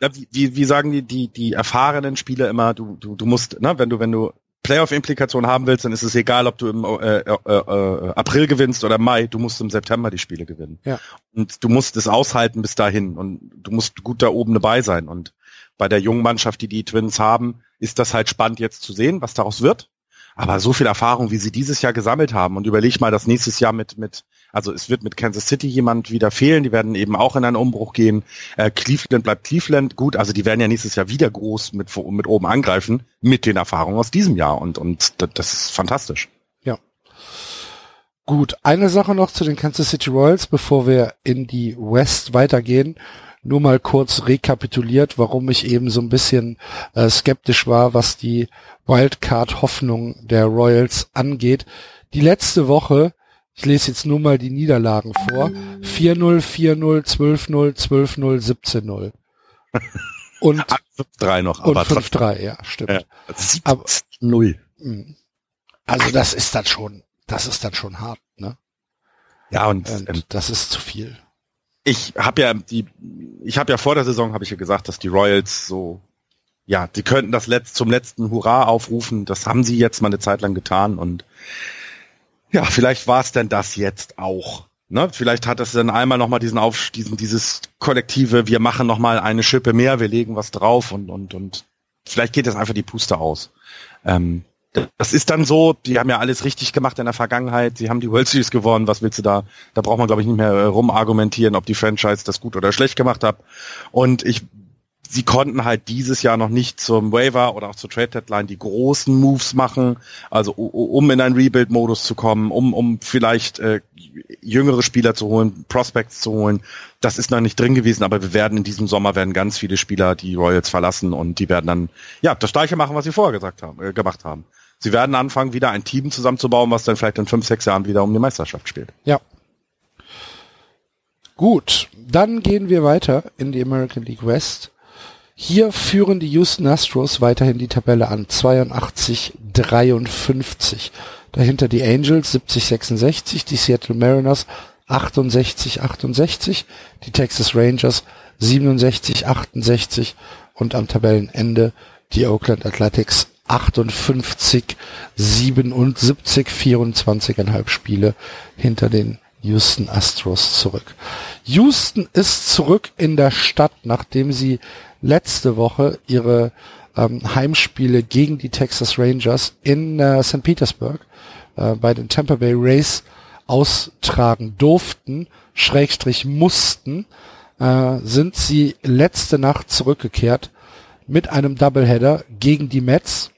ja, wie, wie sagen die, die, die erfahrenen Spieler immer, du, du, du musst, ne, wenn du, wenn du Playoff-Implikationen haben willst, dann ist es egal, ob du im äh, äh, äh, April gewinnst oder Mai, du musst im September die Spiele gewinnen. Ja. Und du musst es aushalten bis dahin und du musst gut da oben dabei sein. Und bei der jungen Mannschaft, die die Twins haben, ist das halt spannend jetzt zu sehen, was daraus wird. Aber so viel Erfahrung, wie sie dieses Jahr gesammelt haben und überleg mal, dass nächstes Jahr mit, mit, also es wird mit Kansas City jemand wieder fehlen, die werden eben auch in einen Umbruch gehen. Äh, Cleveland bleibt Cleveland, gut, also die werden ja nächstes Jahr wieder groß mit, mit oben angreifen, mit den Erfahrungen aus diesem Jahr und, und das, das ist fantastisch. Ja. Gut, eine Sache noch zu den Kansas City Royals, bevor wir in die West weitergehen nur mal kurz rekapituliert, warum ich eben so ein bisschen äh, skeptisch war, was die Wildcard-Hoffnung der Royals angeht. Die letzte Woche, ich lese jetzt nur mal die Niederlagen vor, 4-0, 4-0, 12-0, 12-0, 17-0. Und 3 noch, aber 5-3, ja, stimmt. Ja, aber, 0. Hm. Also das ist dann schon, das ist dann schon hart, ne? Ja, und, und ähm, das ist zu viel. Ich habe ja die, ich habe ja vor der Saison habe ich ja gesagt, dass die Royals so ja, die könnten das letzt, zum letzten Hurra aufrufen. Das haben sie jetzt mal eine Zeit lang getan und ja, vielleicht war es denn das jetzt auch. Ne? Vielleicht hat es dann einmal nochmal diesen Auf, diesen, dieses kollektive, wir machen nochmal eine Schippe mehr, wir legen was drauf und, und, und vielleicht geht das einfach die Puste aus. Ähm, das ist dann so, die haben ja alles richtig gemacht in der Vergangenheit, sie haben die World Series gewonnen, was willst du da? Da braucht man, glaube ich, nicht mehr äh, rumargumentieren, ob die Franchise das gut oder schlecht gemacht hat. Und ich sie konnten halt dieses Jahr noch nicht zum Waiver oder auch zur Trade Deadline die großen Moves machen, also um in einen Rebuild-Modus zu kommen, um, um vielleicht äh, jüngere Spieler zu holen, Prospects zu holen. Das ist noch nicht drin gewesen, aber wir werden in diesem Sommer werden ganz viele Spieler die Royals verlassen und die werden dann ja das gleiche machen, was sie vorher gesagt haben, äh, gemacht haben. Sie werden anfangen, wieder ein Team zusammenzubauen, was dann vielleicht in fünf, sechs Jahren wieder um die Meisterschaft spielt. Ja. Gut, dann gehen wir weiter in die American League West. Hier führen die Houston Astros weiterhin die Tabelle an, 82-53. Dahinter die Angels 70-66, die Seattle Mariners 68-68, die Texas Rangers 67-68 und am Tabellenende die Oakland Athletics 58, 77, 24,5 Spiele hinter den Houston Astros zurück. Houston ist zurück in der Stadt, nachdem sie letzte Woche ihre ähm, Heimspiele gegen die Texas Rangers in äh, St. Petersburg äh, bei den Tampa Bay Rays austragen durften, Schrägstrich mussten, äh, sind sie letzte Nacht zurückgekehrt mit einem Doubleheader gegen die Mets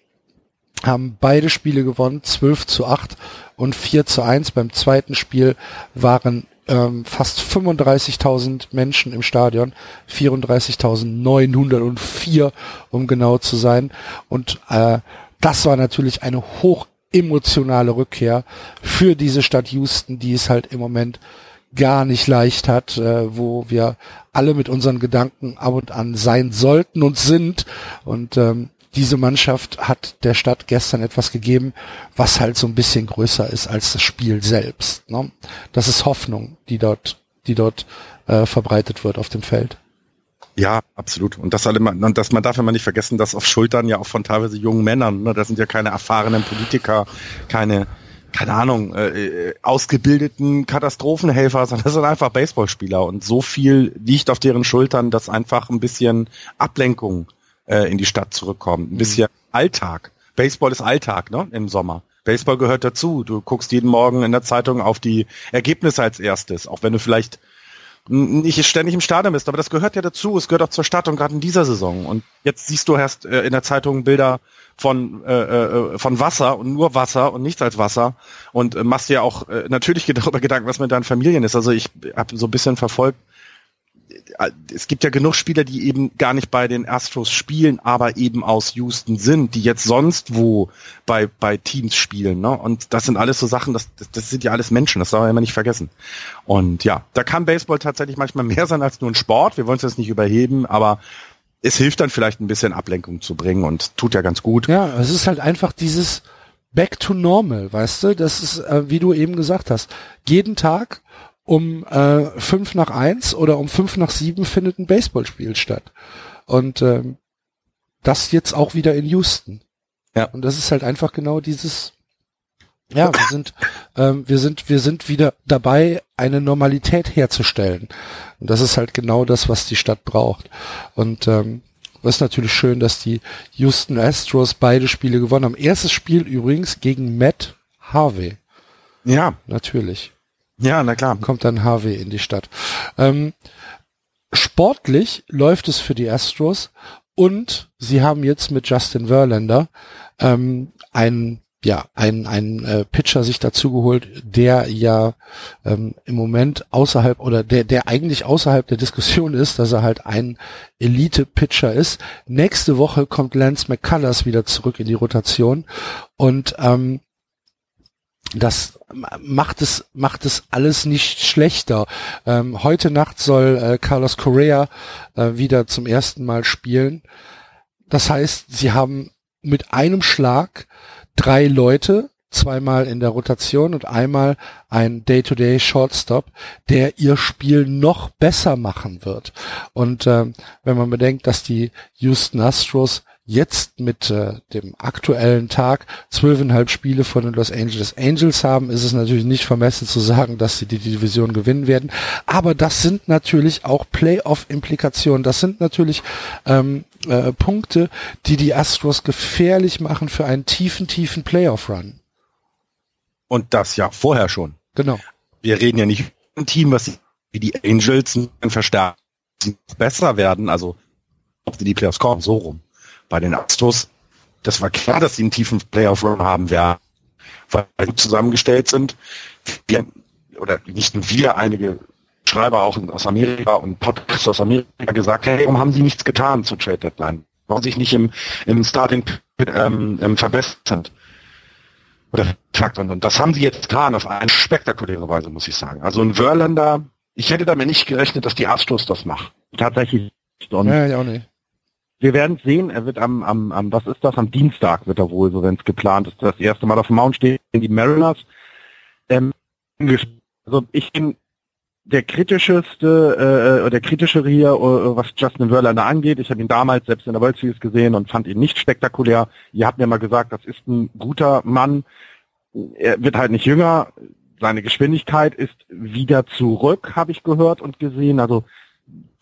haben beide Spiele gewonnen, 12 zu 8 und 4 zu 1. Beim zweiten Spiel waren ähm, fast 35.000 Menschen im Stadion, 34.904, um genau zu sein. Und äh, das war natürlich eine hoch emotionale Rückkehr für diese Stadt Houston, die es halt im Moment gar nicht leicht hat, äh, wo wir alle mit unseren Gedanken ab und an sein sollten und sind. Und ähm, diese Mannschaft hat der Stadt gestern etwas gegeben, was halt so ein bisschen größer ist als das Spiel selbst. Ne? Das ist Hoffnung, die dort, die dort äh, verbreitet wird auf dem Feld. Ja, absolut. Und das, alle, und das man darf immer nicht vergessen, dass auf Schultern ja auch von teilweise jungen Männern, ne, das sind ja keine erfahrenen Politiker, keine, keine Ahnung, äh, äh ausgebildeten Katastrophenhelfer, sondern das sind einfach Baseballspieler. Und so viel liegt auf deren Schultern, dass einfach ein bisschen Ablenkung äh, in die Stadt zurückkommen. Ein mhm. bisschen mhm. Alltag. Baseball ist Alltag, ne? Im Sommer. Baseball gehört dazu. Du guckst jeden Morgen in der Zeitung auf die Ergebnisse als erstes, auch wenn du vielleicht nicht ständig im Stadion bist, aber das gehört ja dazu. Es gehört auch zur Stadt und gerade in dieser Saison. Und jetzt siehst du erst äh, in der Zeitung Bilder von äh, äh, von Wasser und nur Wasser und nichts als Wasser und äh, machst dir auch äh, natürlich darüber Gedanken, was mit deinen Familien ist. Also ich habe so ein bisschen verfolgt, es gibt ja genug Spieler, die eben gar nicht bei den Astros spielen, aber eben aus Houston sind, die jetzt sonst wo bei, bei Teams spielen. Ne? Und das sind alles so Sachen, das, das, das sind ja alles Menschen, das soll man immer nicht vergessen. Und ja, da kann Baseball tatsächlich manchmal mehr sein als nur ein Sport. Wir wollen es jetzt nicht überheben, aber es hilft dann vielleicht ein bisschen Ablenkung zu bringen und tut ja ganz gut. Ja, es ist halt einfach dieses Back to Normal, weißt du? Das ist, äh, wie du eben gesagt hast, jeden Tag um äh, fünf nach eins oder um fünf nach sieben findet ein Baseballspiel statt. Und ähm, das jetzt auch wieder in Houston. Ja. Und das ist halt einfach genau dieses, ja, wir sind, ähm, wir sind, wir sind wieder dabei, eine Normalität herzustellen. Und das ist halt genau das, was die Stadt braucht. Und ähm, das ist natürlich schön, dass die Houston Astros beide Spiele gewonnen haben. Erstes Spiel übrigens gegen Matt Harvey. Ja. Natürlich. Ja, na klar. Kommt dann Harvey in die Stadt. Ähm, sportlich läuft es für die Astros und sie haben jetzt mit Justin Verlander ähm, einen ja, ein, ein äh, Pitcher sich dazugeholt, der ja ähm, im Moment außerhalb oder der, der eigentlich außerhalb der Diskussion ist, dass er halt ein Elite-Pitcher ist. Nächste Woche kommt Lance McCullers wieder zurück in die Rotation und ähm, das macht es macht es alles nicht schlechter. Ähm, heute Nacht soll äh, Carlos Correa äh, wieder zum ersten Mal spielen. Das heißt, sie haben mit einem Schlag drei Leute, zweimal in der Rotation und einmal ein Day-to-Day Shortstop, der ihr Spiel noch besser machen wird. Und ähm, wenn man bedenkt, dass die Houston Astros jetzt mit äh, dem aktuellen Tag zwölfeinhalb Spiele von den Los Angeles Angels haben, ist es natürlich nicht vermessen zu sagen, dass sie die Division gewinnen werden. Aber das sind natürlich auch Playoff-Implikationen. Das sind natürlich ähm, äh, Punkte, die die Astros gefährlich machen für einen tiefen, tiefen Playoff-Run. Und das ja vorher schon. Genau. Wir reden ja nicht ein Team, was wie die Angels verstärkt besser werden. Also in die Playoffs kommen, so rum. Bei den Astros, das war klar, dass sie einen tiefen Playoff-Run haben werden, weil sie zusammengestellt sind. Wir, oder nicht nur wir, einige Schreiber auch aus Amerika und Podcasts aus Amerika gesagt, hey, warum haben sie nichts getan zur Trade Deadline? Warum sich nicht im, im Starting ähm, ähm, verbessert? Oder und, und das haben sie jetzt getan auf eine spektakuläre Weise, muss ich sagen. Also ein Verlander, ich hätte damit nicht gerechnet, dass die Astros das machen. Tatsächlich. Und ja, ich auch nicht. Wir werden sehen, er wird am, am, am, was ist das, am Dienstag wird er wohl, so wenn es geplant ist, das erste Mal auf dem Mount stehen, die Mariners. Ähm, also ich bin der kritischeste, äh, oder der kritischere hier, äh, was Justin Verlander angeht. Ich habe ihn damals selbst in der World Series gesehen und fand ihn nicht spektakulär. Ihr habt mir mal gesagt, das ist ein guter Mann. Er wird halt nicht jünger. Seine Geschwindigkeit ist wieder zurück, habe ich gehört und gesehen. Also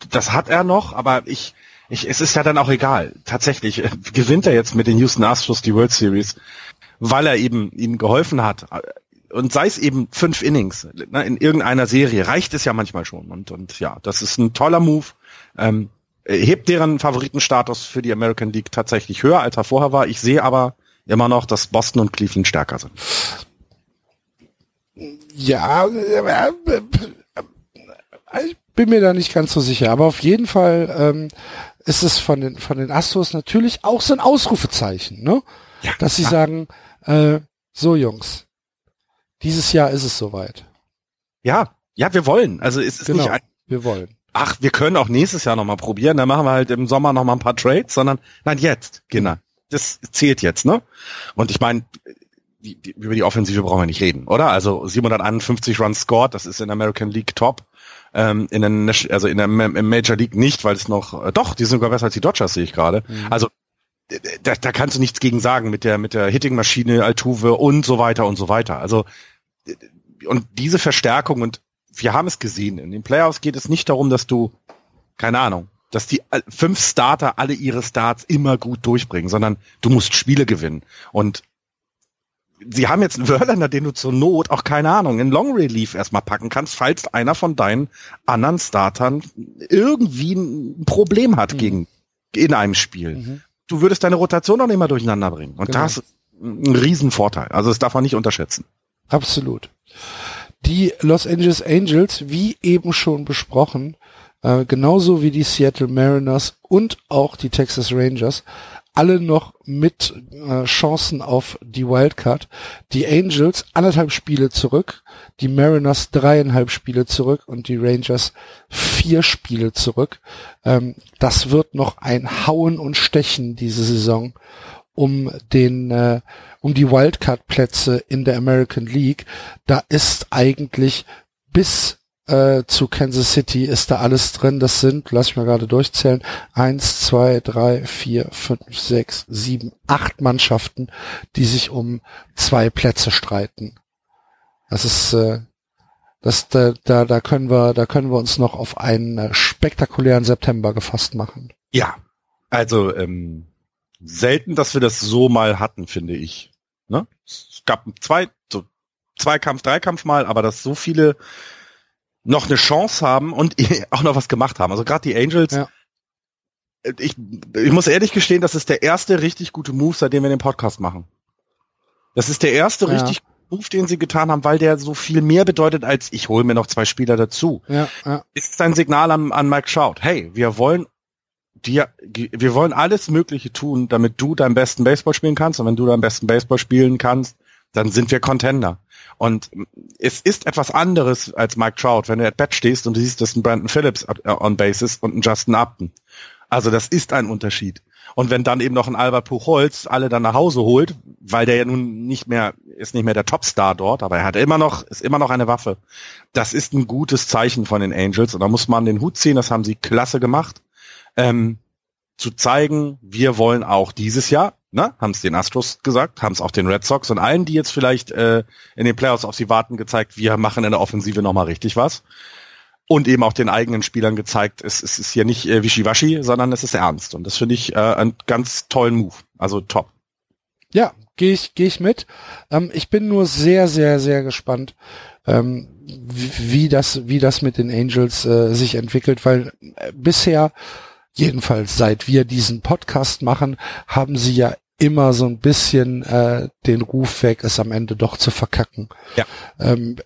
das hat er noch, aber ich, ich, es ist ja dann auch egal. Tatsächlich äh, gewinnt er jetzt mit den Houston Astros die World Series, weil er eben ihnen geholfen hat und sei es eben fünf Innings ne, in irgendeiner Serie, reicht es ja manchmal schon. Und, und ja, das ist ein toller Move. Ähm, hebt deren Favoritenstatus für die American League tatsächlich höher, als er vorher war. Ich sehe aber immer noch, dass Boston und Cleveland stärker sind. Ja, äh, ich bin mir da nicht ganz so sicher, aber auf jeden Fall ähm, ist es von den von den Astros natürlich auch so ein Ausrufezeichen, ne? Ja, dass sie ja. sagen, äh, so Jungs, dieses Jahr ist es soweit. Ja, ja, wir wollen. Also es ist genau, nicht ein, wir wollen. Ach, wir können auch nächstes Jahr nochmal probieren, dann machen wir halt im Sommer nochmal ein paar Trades, sondern nein, jetzt, genau. Das zählt jetzt, ne? Und ich meine, die, die, über die Offensive brauchen wir nicht reden, oder? Also 751 Runs scored, das ist in American League top. Ähm, in der, also in der Major League nicht, weil es noch, äh, doch, die sind sogar besser als die Dodgers, sehe ich gerade. Mhm. Also da, da kannst du nichts gegen sagen mit der mit der Hitting-Maschine, Altuve und so weiter und so weiter. Also und diese Verstärkung und wir haben es gesehen, in den Playoffs geht es nicht darum, dass du, keine Ahnung, dass die fünf Starter alle ihre Starts immer gut durchbringen, sondern du musst Spiele gewinnen. Und sie haben jetzt einen Wörlander, den du zur Not auch, keine Ahnung, in Long Relief erstmal packen kannst, falls einer von deinen anderen Startern irgendwie ein Problem hat mhm. gegen, in einem Spiel. Mhm. Du würdest deine Rotation auch nicht mehr durcheinander bringen. Und genau. das ist ein Riesenvorteil. Also das darf man nicht unterschätzen. Absolut. Die Los Angeles Angels, wie eben schon besprochen, äh, genauso wie die Seattle Mariners und auch die Texas Rangers, alle noch mit äh, Chancen auf die Wildcard. Die Angels anderthalb Spiele zurück, die Mariners dreieinhalb Spiele zurück und die Rangers vier Spiele zurück. Ähm, das wird noch ein Hauen und Stechen diese Saison um den äh, um die Wildcard-Plätze in der American League. Da ist eigentlich bis äh, zu Kansas City ist da alles drin. Das sind, lass ich mal gerade durchzählen, eins, zwei, drei, vier, fünf, sechs, sieben, acht Mannschaften, die sich um zwei Plätze streiten. Das ist äh, das, da, da, da können wir, da können wir uns noch auf einen äh, spektakulären September gefasst machen. Ja, also ähm, selten, dass wir das so mal hatten, finde ich. Ne? Es gab zwei, so Zweikampf, Dreikampf mal, aber dass so viele noch eine Chance haben und auch noch was gemacht haben. Also gerade die Angels. Ja. Ich, ich muss ehrlich gestehen, das ist der erste richtig gute Move, seitdem wir den Podcast machen. Das ist der erste ja. richtig Move, den sie getan haben, weil der so viel mehr bedeutet als ich hole mir noch zwei Spieler dazu. Ja, ja. Ist ein Signal an, an Mike Schaut. Hey, wir wollen dir, wir wollen alles Mögliche tun, damit du deinen besten Baseball spielen kannst. Und wenn du deinen besten Baseball spielen kannst, dann sind wir Contender. Und es ist etwas anderes als Mike Trout, wenn du at Bat stehst und du siehst, dass ein Brandon Phillips on base ist und ein Justin Upton. Also das ist ein Unterschied. Und wenn dann eben noch ein Albert Puchholz alle dann nach Hause holt, weil der ja nun nicht mehr, ist nicht mehr der Topstar dort, aber er hat immer noch, ist immer noch eine Waffe. Das ist ein gutes Zeichen von den Angels und da muss man den Hut ziehen, das haben sie klasse gemacht ähm, zu zeigen, wir wollen auch dieses Jahr, ne, haben es den Astros gesagt, haben es auch den Red Sox und allen, die jetzt vielleicht äh, in den Playoffs auf sie warten, gezeigt, wir machen in der Offensive nochmal richtig was. Und eben auch den eigenen Spielern gezeigt, es, es ist hier nicht äh, Wischiwaschi, sondern es ist ernst. Und das finde ich äh, einen ganz tollen Move. Also top. Ja, gehe ich, geh ich mit. Ähm, ich bin nur sehr, sehr, sehr gespannt, ähm, wie, wie, das, wie das mit den Angels äh, sich entwickelt, weil äh, bisher jedenfalls seit wir diesen Podcast machen, haben sie ja immer so ein bisschen äh, den Ruf weg, es am Ende doch zu verkacken. Ja. Ähm,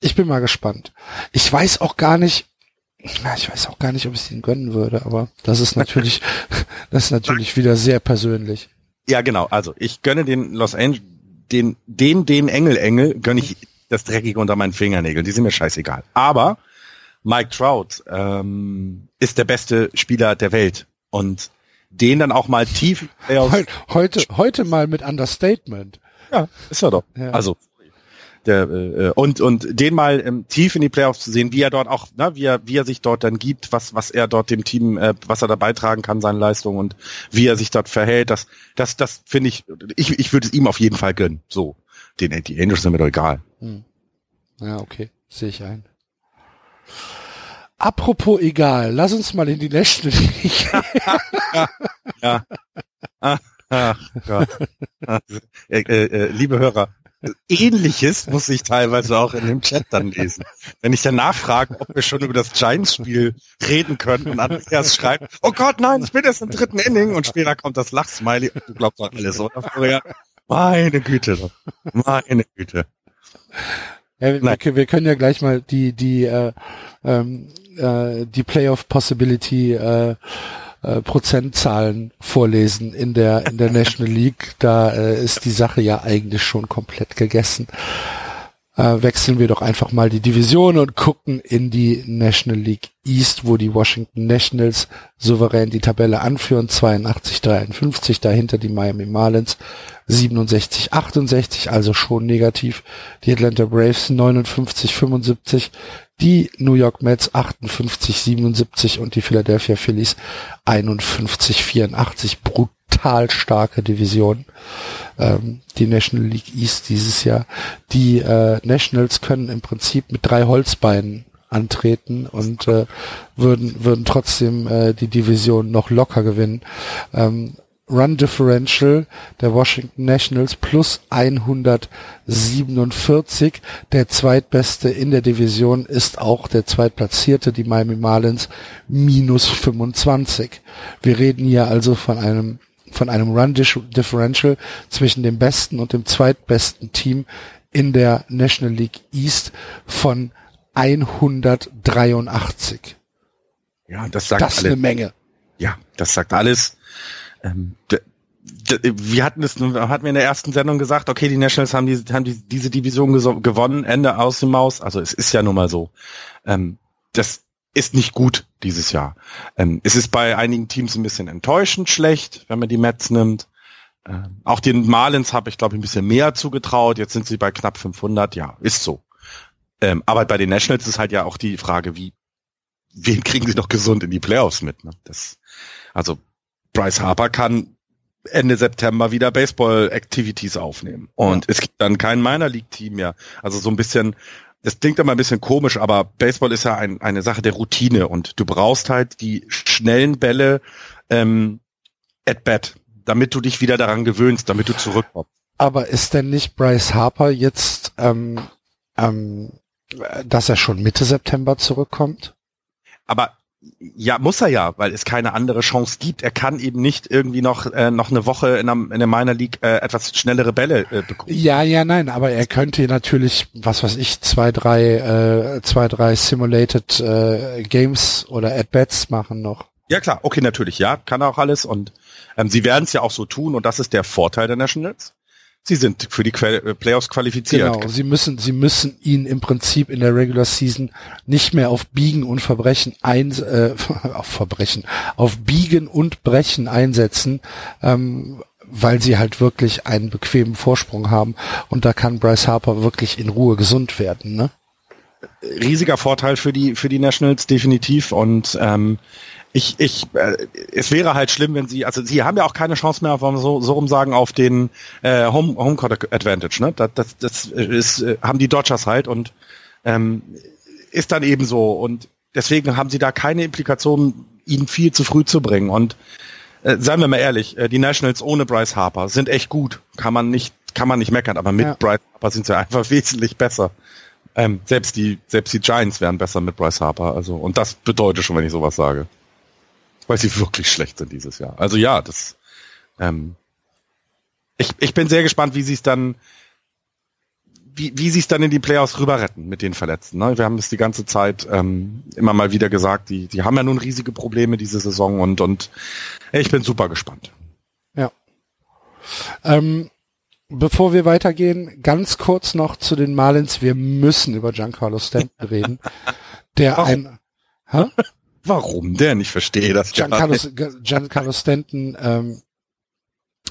ich bin mal gespannt. Ich weiß auch gar nicht, ich weiß auch gar nicht, ob ich es ihnen gönnen würde, aber das ist natürlich, das ist natürlich wieder sehr persönlich. Ja, genau. Also ich gönne den Los Angeles, den, den, den Engel, Engel, gönne ich das Dreckige unter meinen Fingernägeln. Die sind mir scheißegal. Aber Mike Trout ähm, ist der beste Spieler der Welt und den dann auch mal tief heute heute mal mit Understatement. Ja, ist er doch. Ja. Also der, äh, und und den mal ähm, tief in die Playoffs zu sehen, wie er dort auch, ne, wie er wie er sich dort dann gibt, was was er dort dem Team, äh, was er da beitragen kann, seine Leistung und wie er sich dort verhält, das das das finde ich, ich ich würde es ihm auf jeden Fall gönnen. So, den die Angels sind mir doch egal. Hm. Ja, okay, sehe ich ein. Apropos egal, lass uns mal in die National League. ja. Ach, ach Gott. Äh, äh, liebe Hörer, Ähnliches muss ich teilweise auch in dem Chat dann lesen. Wenn ich dann nachfrage, ob wir schon über das Giants-Spiel reden können und Andreas schreibt, oh Gott, nein, ich bin erst im dritten Inning und später kommt das Lachsmiley und du glaubst doch alles, oder? Meine Güte, meine Güte. Ja, wir, wir, können ja gleich mal die die äh, ähm, äh, die Playoff Possibility äh, äh, Prozentzahlen vorlesen in der in der National League. Da äh, ist die Sache ja eigentlich schon komplett gegessen. Äh, wechseln wir doch einfach mal die Division und gucken in die National League East, wo die Washington Nationals souverän die Tabelle anführen, 82, 53, dahinter die Miami Marlins 67, 68, also schon negativ, die Atlanta Braves 59, 75, die New York Mets 58, 77 und die Philadelphia Phillies 51, 84. Brutal starke Division. Ähm, die National League East dieses Jahr. Die äh, Nationals können im Prinzip mit drei Holzbeinen antreten und äh, würden würden trotzdem äh, die Division noch locker gewinnen. Ähm, Run Differential der Washington Nationals plus 147. Der zweitbeste in der Division ist auch der zweitplatzierte, die Miami Marlins, minus 25. Wir reden hier also von einem von einem Run Differential zwischen dem besten und dem zweitbesten Team in der National League East von 183. Ja, das sagt das ist eine Menge. Ja, das sagt alles ähm, wir hatten es, hatten wir in der ersten Sendung gesagt, okay, die Nationals haben, die, haben die, diese Division gewonnen, Ende aus dem Maus. Also es ist ja nun mal so. Ähm, das ist nicht gut dieses Jahr. Ähm, es ist bei einigen Teams ein bisschen enttäuschend schlecht, wenn man die Mets nimmt. Ähm, auch den Marlins habe ich, glaube ich, ein bisschen mehr zugetraut. Jetzt sind sie bei knapp 500. Ja, ist so. Ähm, aber bei den Nationals ist halt ja auch die Frage, wie, wen kriegen sie noch gesund in die Playoffs mit? Ne? Das, also Bryce Harper kann Ende September wieder Baseball-Activities aufnehmen. Und es gibt dann kein Minor League-Team mehr. Also so ein bisschen, das klingt immer ein bisschen komisch, aber Baseball ist ja ein, eine Sache der Routine und du brauchst halt die schnellen Bälle ähm, at bat, damit du dich wieder daran gewöhnst, damit du zurückkommst. Aber ist denn nicht Bryce Harper jetzt, ähm, ähm, dass er schon Mitte September zurückkommt? Aber ja, muss er ja, weil es keine andere Chance gibt. Er kann eben nicht irgendwie noch äh, noch eine Woche in, einem, in der Minor League äh, etwas schnellere Bälle äh, bekommen. Ja, ja, nein, aber er könnte natürlich, was weiß ich, zwei, drei, äh, zwei, drei Simulated äh, Games oder At-Bats machen noch. Ja klar, okay, natürlich, ja, kann er auch alles und ähm, sie werden es ja auch so tun und das ist der Vorteil der Nationals. Sie sind für die äh, Playoffs qualifiziert. Genau, sie müssen, sie müssen ihn im Prinzip in der Regular Season nicht mehr auf Biegen und Verbrechen ein, äh, auf Verbrechen, auf Biegen und Brechen einsetzen, ähm, weil sie halt wirklich einen bequemen Vorsprung haben und da kann Bryce Harper wirklich in Ruhe gesund werden, ne? Riesiger Vorteil für die für die Nationals definitiv und ähm, ich, ich, äh, es wäre halt schlimm, wenn sie, also sie haben ja auch keine Chance mehr, wenn wir so, so rum sagen, auf den äh, Home, Homecourt Advantage, ne? Das, das, das ist, äh, haben die Dodgers halt und ähm, ist dann eben so. Und deswegen haben sie da keine Implikationen, ihn viel zu früh zu bringen. Und äh, seien wir mal ehrlich, äh, die Nationals ohne Bryce Harper sind echt gut. Kann man nicht, kann man nicht meckern, aber mit ja. Bryce Harper sind sie einfach wesentlich besser. Ähm, selbst die, selbst die Giants wären besser mit Bryce Harper. Also, und das bedeutet schon, wenn ich sowas sage. Weil sie wirklich schlecht sind dieses Jahr. Also ja, das ähm, ich, ich bin sehr gespannt, wie sie es dann, wie, wie sie es dann in die Playoffs rüber retten mit den Verletzten. Ne? Wir haben es die ganze Zeit ähm, immer mal wieder gesagt, die, die haben ja nun riesige Probleme diese Saison und, und ich bin super gespannt. Ja. Ähm, bevor wir weitergehen, ganz kurz noch zu den Marlins. Wir müssen über Giancarlo Stanton reden, der Warum? ein Hä? Warum denn? Ich verstehe das Giancarlo, Giancarlo Stanton ähm,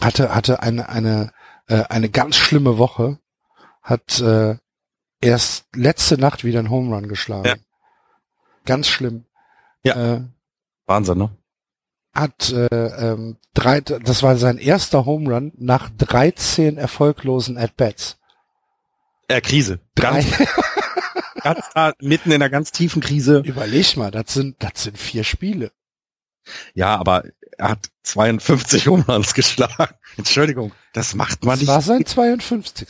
hatte hatte eine eine äh, eine ganz schlimme Woche, hat äh, erst letzte Nacht wieder einen Home Run geschlagen. Ja. Ganz schlimm. Ja. Äh, Wahnsinn, ne? hat äh, ähm, drei, das war sein erster Home Run nach 13 erfolglosen At-Bats. Äh, Krise. Drei. Ganz, ganz mitten in einer ganz tiefen Krise. Überleg mal, das sind das sind vier Spiele. Ja, aber er hat 52 Home Runs geschlagen. Entschuldigung, das macht man Das nicht. war sein 52.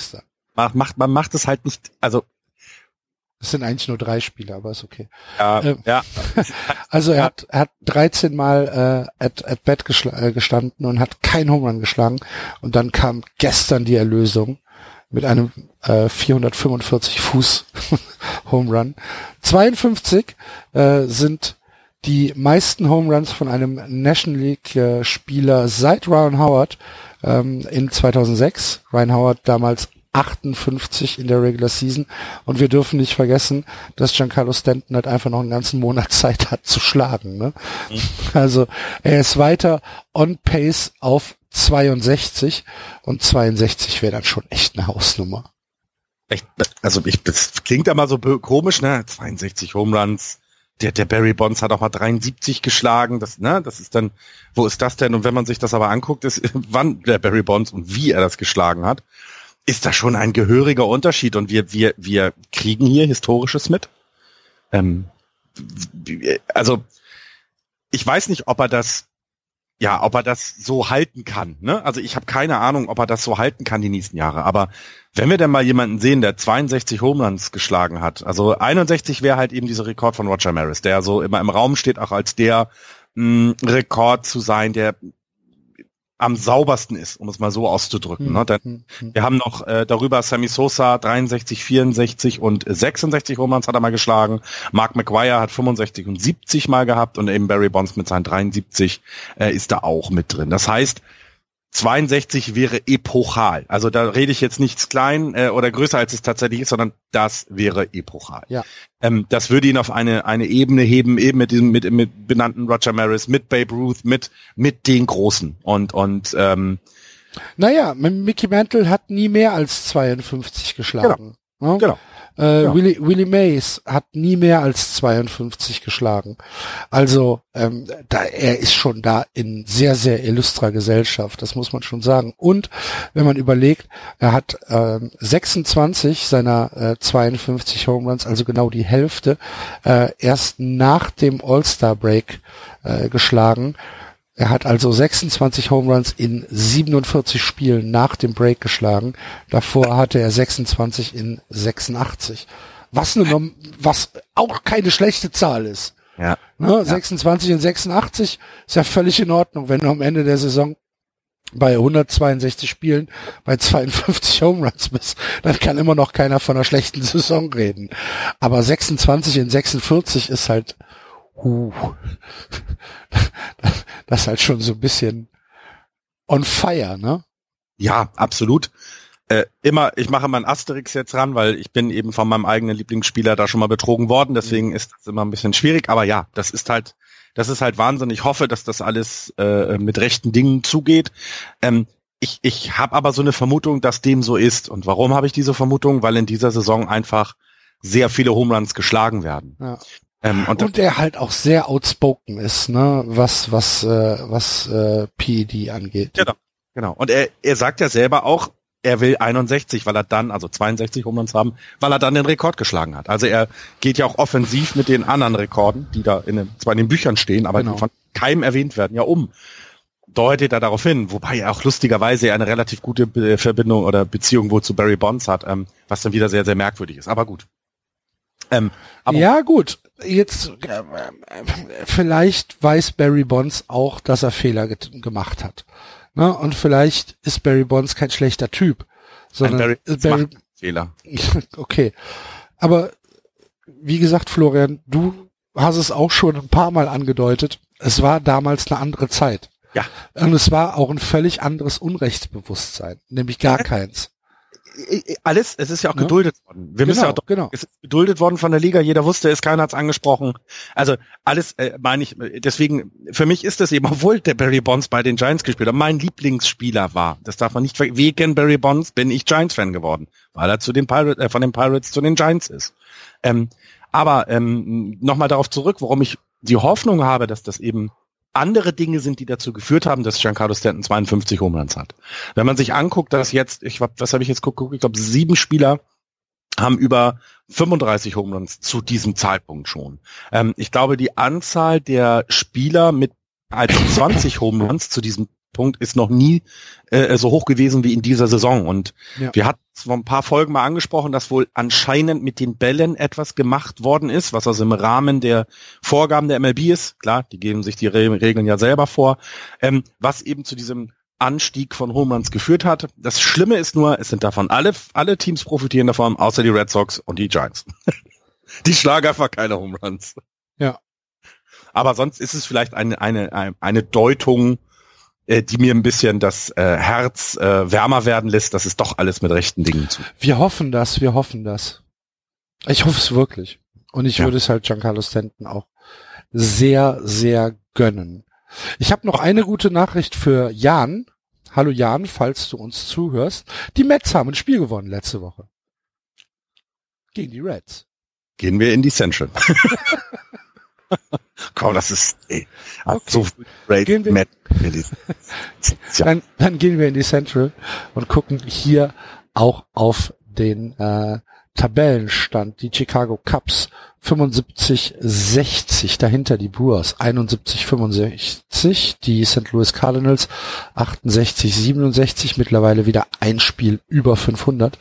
Macht, macht, man macht es halt nicht, also Das sind eigentlich nur drei Spiele, aber ist okay. ja, Ähm. ja, Also er hat, er hat 13 Mal äh, at, at bat geschla- äh, gestanden und hat kein Home Run geschlagen. Und dann kam gestern die Erlösung mit einem äh, 445 Fuß Home Run. 52 äh, sind die meisten Home Runs von einem National League äh, Spieler seit Ryan Howard ähm, in 2006. Ryan Howard damals 58 in der Regular Season. Und wir dürfen nicht vergessen, dass Giancarlo Stanton halt einfach noch einen ganzen Monat Zeit hat zu schlagen. Ne? Also er ist weiter on pace auf 62 und 62 wäre dann schon echt eine Hausnummer. echt, also ich, das klingt immer so komisch, ne? 62 Home Runs. Der, der Barry Bonds hat auch mal 73 geschlagen. Das, ne, das ist dann, wo ist das denn? Und wenn man sich das aber anguckt, ist, wann der Barry Bonds und wie er das geschlagen hat, ist da schon ein gehöriger Unterschied. Und wir, wir, wir kriegen hier Historisches mit. Ähm, also, ich weiß nicht, ob er das, ja, ob er das so halten kann. Ne? Also ich habe keine Ahnung, ob er das so halten kann die nächsten Jahre. Aber wenn wir denn mal jemanden sehen, der 62 Home Runs geschlagen hat, also 61 wäre halt eben dieser Rekord von Roger Maris, der so immer im Raum steht, auch als der mh, Rekord zu sein, der am saubersten ist, um es mal so auszudrücken. Ne? Denn Hm, hm. wir haben noch äh, darüber Sammy Sosa 63, 64 und 66 Home Runs hat er mal geschlagen. Mark McGuire hat 65 und 70 mal gehabt und eben Barry Bonds mit seinen 73 äh, ist da auch mit drin. Das heißt, 62 wäre epochal. Also da rede ich jetzt nichts klein äh, oder größer als es tatsächlich ist, sondern das wäre epochal. Ja. Ähm, das würde ihn auf eine eine Ebene heben, eben mit diesem mit, mit benannten Roger Maris, mit Babe Ruth, mit mit den Großen und und ähm, Naja, Mickey Mantle hat nie mehr als 52 geschlagen. Ne? genau. Äh, Ja. Willie, Willie Mays hat nie mehr als 52 geschlagen. Also ähm, da, er ist schon da in sehr, sehr illustrer Gesellschaft, das muss man schon sagen. Und wenn man überlegt, er hat ähm, 26 seiner äh, 52 Home Runs, also genau die Hälfte, äh, erst nach dem All-Star-Break äh, geschlagen. Er hat also 26 Home Runs in 47 Spielen nach dem Break geschlagen. Davor hatte er 26 in 86. Was, eine, was auch keine schlechte Zahl ist. Ja. Ne? 26 in 86 ist ja völlig in Ordnung, wenn du am Ende der Saison bei 162 Spielen bei 52 Home Runs bist, dann kann immer noch keiner von einer schlechten Saison reden. Aber 26 in 46 ist halt, huh, das ist halt schon so ein bisschen on fire, ne? Ja, absolut. Äh, immer, ich mache meinen Asterix jetzt ran, weil ich bin eben von meinem eigenen Lieblingsspieler da schon mal betrogen worden, deswegen ist das immer ein bisschen schwierig, aber ja, das ist halt, das ist halt Wahnsinn. Ich hoffe, dass das alles äh, mit rechten Dingen zugeht. Ähm, ich ich habe aber so eine Vermutung, dass dem so ist. Und warum habe ich diese Vermutung? Weil in dieser Saison einfach sehr viele Home Runs geschlagen werden. Ja. Ähm, und, Und er halt auch sehr outspoken ist, ne, was, was, äh, was äh, PED angeht. Genau. Genau. Und er, er sagt ja selber auch, er will 61, weil er dann, also 62 Home Runs haben, weil er dann den Rekord geschlagen hat. Also er geht ja auch offensiv mit den anderen Rekorden, die da in den, zwar in den Büchern stehen, aber Genau. die von keinem erwähnt werden, ja um. Deutet er darauf hin, wobei er auch lustigerweise eine relativ gute Verbindung oder Beziehung wohl zu Barry Bonds hat, ähm, was dann wieder sehr, sehr merkwürdig ist. Aber gut. Ähm, ja gut, jetzt vielleicht weiß Barry Bonds auch, dass er Fehler gemacht hat. Ne? Und vielleicht ist Barry Bonds kein schlechter Typ, sondern Barry, Barry Fehler. okay, aber wie gesagt, Florian, du hast es auch schon ein paar Mal angedeutet. Es war damals eine andere Zeit. Ja. Und es war auch ein völlig anderes Unrechtsbewusstsein, nämlich gar keins alles, es ist ja auch ja. geduldet worden. Wir genau, müssen ja auch, genau. es ist geduldet worden von der Liga, jeder wusste es, keiner hat es angesprochen. Also alles äh, meine ich, deswegen, für mich ist das eben, obwohl der Barry Bonds bei den Giants gespielt hat, mein Lieblingsspieler war. Das darf man nicht wegen Barry Bonds bin ich Giants-Fan geworden, weil er zu den Pirates, äh, von den Pirates zu den Giants ist. Ähm, aber ähm, nochmal darauf zurück, warum ich die Hoffnung habe, dass das eben andere Dinge sind, die dazu geführt haben, dass Giancarlo Stanton 52 Home Runs hat. Wenn man sich anguckt, dass jetzt, ich was habe ich jetzt geguckt, ich glaube sieben Spieler haben über 35 Home Runs zu diesem Zeitpunkt schon. Ähm, ich glaube, die Anzahl der Spieler mit also 20 Home Runs zu diesem Punkt ist noch nie äh, so hoch gewesen wie in dieser Saison. Und ja. wir hatten vor ein paar Folgen mal angesprochen, dass wohl anscheinend mit den Bällen etwas gemacht worden ist, was also im Rahmen der Vorgaben der MLB ist. Klar, die geben sich die Re Regeln ja selber vor, ähm, was eben zu diesem Anstieg von Home Runs geführt hat. Das Schlimme ist nur, es sind davon alle, alle Teams profitieren davon, außer die Red Sox und die Giants. die schlagen einfach keine Home Runs. Ja. Aber sonst ist es vielleicht eine, eine, eine Deutung äh, die mir ein bisschen das äh, Herz äh, wärmer werden lässt, dass es doch alles mit rechten Dingen zu. Wir hoffen das, wir hoffen das. Ich hoffe es wirklich. Und ich ja. würde es halt Giancarlo Stanton auch sehr, sehr gönnen. Ich habe noch eine gute Nachricht für Jan. Hallo Jan, falls du uns zuhörst. Die Mets haben ein Spiel gewonnen letzte Woche. Gegen die Reds. Gehen wir in die Central. Komm, das ist ey, okay. so great gehen wir, dann, dann gehen wir in die Central und gucken hier auch auf den äh, Tabellenstand. Die Chicago Cubs 75-60, dahinter die Brewers 71-65, die St. Louis Cardinals 68-67, mittlerweile wieder ein Spiel über 500,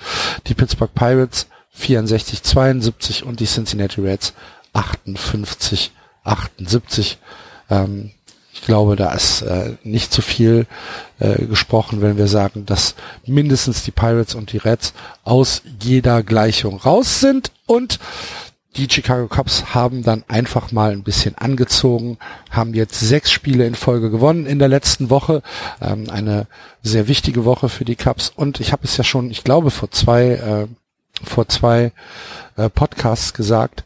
die Pittsburgh Pirates 64-72 und die Cincinnati Reds 58 78. Ähm, ich glaube, da ist äh, nicht zu viel äh, gesprochen, wenn wir sagen, dass mindestens die Pirates und die Reds aus jeder Gleichung raus sind und die Chicago Cubs haben dann einfach mal ein bisschen angezogen, haben jetzt sechs Spiele in Folge gewonnen in der letzten Woche. Ähm, eine sehr wichtige Woche für die Cubs. Und ich habe es ja schon, ich glaube, vor zwei, äh, vor zwei äh, Podcasts gesagt,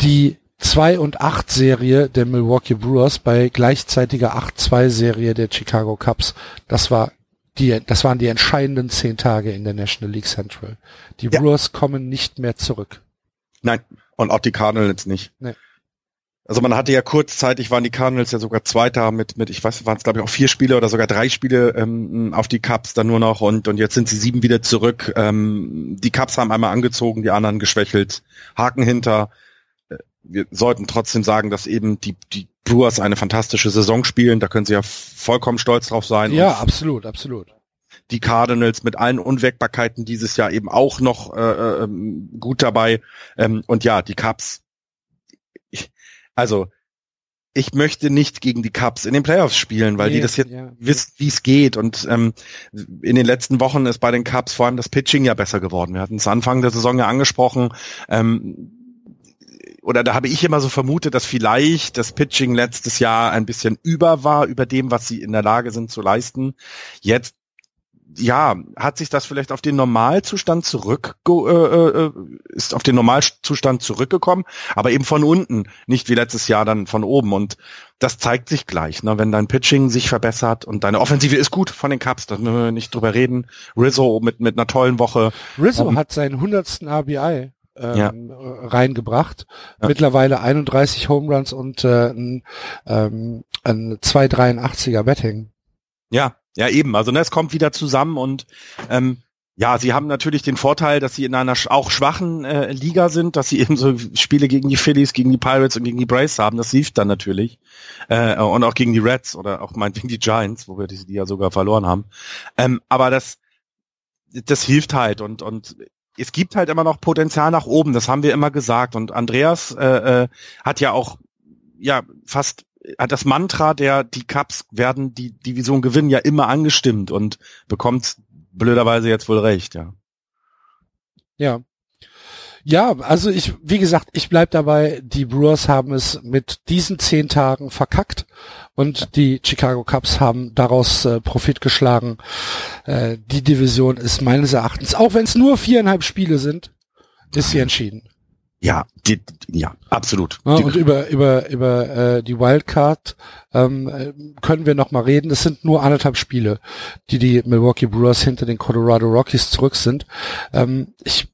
die 2 und 8 Serie der Milwaukee Brewers bei gleichzeitiger 8-2 Serie der Chicago Cubs. Das war die, das waren die entscheidenden zehn Tage in der National League Central. Die ja. Brewers kommen nicht mehr zurück. Nein, und auch die Cardinals nicht. Nee. Also man hatte ja kurzzeitig waren die Cardinals ja sogar Zweiter mit mit ich weiß waren es glaube ich auch vier Spiele oder sogar drei Spiele ähm, auf die Cubs dann nur noch und und jetzt sind sie sieben wieder zurück. Ähm, die Cubs haben einmal angezogen, die anderen geschwächelt, Haken hinter wir sollten trotzdem sagen, dass eben die, die Brewers eine fantastische Saison spielen. Da können sie ja vollkommen stolz drauf sein. Ja, absolut, absolut. Die Cardinals mit allen Unwägbarkeiten dieses Jahr eben auch noch äh, ähm, gut dabei. Ähm, und ja, die Cubs. Ich, also ich möchte nicht gegen die Cubs in den Playoffs spielen, weil nee, die das jetzt ja, wissen, wie es geht. Und ähm, in den letzten Wochen ist bei den Cubs vor allem das Pitching ja besser geworden. Wir hatten es Anfang der Saison ja angesprochen. Ähm, oder da habe ich immer so vermutet, dass vielleicht das Pitching letztes Jahr ein bisschen über war, über dem, was sie in der Lage sind zu leisten. Jetzt ja, hat sich das vielleicht auf den Normalzustand zurück äh, äh, ist auf den Normalzustand zurückgekommen, aber eben von unten, nicht wie letztes Jahr dann von oben und das zeigt sich gleich, ne, wenn dein Pitching sich verbessert und deine Offensive ist gut von den Cubs, da müssen wir nicht drüber reden. Rizzo mit mit einer tollen Woche. Rizzo um, hat seinen hundertsten RBI ähm, ja. reingebracht. Ja. Mittlerweile 31 Home Runs und äh, ein, ähm, ein 283er Betting. Ja, ja eben. Also ne, es kommt wieder zusammen und ähm, ja, sie haben natürlich den Vorteil, dass sie in einer auch schwachen äh, Liga sind, dass sie eben so Spiele gegen die Phillies, gegen die Pirates und gegen die Braves haben. Das hilft dann natürlich. Äh, und auch gegen die Reds oder auch meinetwegen die Giants, wo wir die, die ja sogar verloren haben. Ähm, aber das, das hilft halt und, und es gibt halt immer noch Potenzial nach oben, das haben wir immer gesagt. Und Andreas äh, äh, hat ja auch ja fast hat das Mantra der die Cups werden die Division gewinnen ja immer angestimmt und bekommt blöderweise jetzt wohl recht, ja. Ja. Ja, also ich, wie gesagt, ich bleib dabei, die Brewers haben es mit diesen zehn Tagen verkackt und die Chicago Cubs haben daraus äh, Profit geschlagen. Äh, die Division ist meines Erachtens, auch wenn es nur viereinhalb Spiele sind, ist sie entschieden. Ja, die, ja, absolut. Ja, und über über über äh, die Wildcard ähm, äh, können wir noch mal reden. Das sind nur anderthalb Spiele, die die Milwaukee Brewers hinter den Colorado Rockies zurück sind. Ähm, ich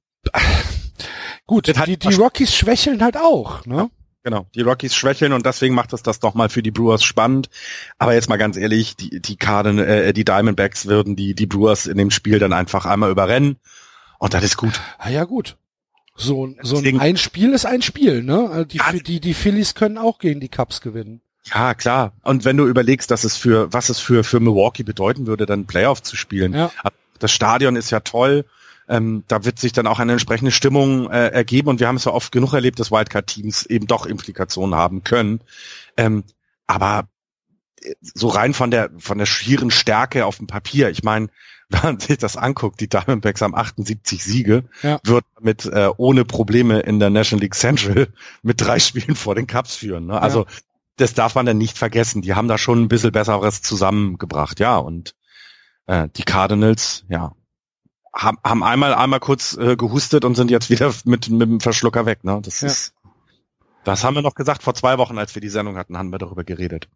Gut, die, die Rockies schwächeln halt auch, ne? Genau, die Rockies schwächeln und deswegen macht es das doch mal für die Brewers spannend. Aber jetzt mal ganz ehrlich, die die Karden, äh, die Diamondbacks würden die die Brewers in dem Spiel dann einfach einmal überrennen und das ist gut. Ah ja gut. So, so deswegen, ein Spiel ist ein Spiel, ne? Also die, ja, die die Phillies können auch gegen die Cubs gewinnen. Ja, klar. Und wenn du überlegst, dass es für was es für für Milwaukee bedeuten würde, dann Playoff zu spielen. Ja. Das Stadion ist ja toll ähm, da wird sich dann auch eine entsprechende Stimmung äh, ergeben und wir haben es ja oft genug erlebt, dass Wildcard-Teams eben doch Implikationen haben können. Ähm, aber äh, so rein von der von der schieren Stärke auf dem Papier, ich meine, wenn man sich das anguckt, die Diamondbacks haben 78 Siege, ja. wird mit äh, ohne Probleme in der National League Central mit drei Spielen vor den Cups führen. Ne? Also ja. das darf man dann nicht vergessen. Die haben da schon ein bisschen besseres zusammengebracht, ja. Und äh, die Cardinals, ja, haben, haben einmal einmal kurz äh, gehustet und sind jetzt wieder mit, mit dem Verschlucker weg. Ne? Das ja. ist, das haben wir noch gesagt vor zwei Wochen, als wir die Sendung hatten, haben wir darüber geredet.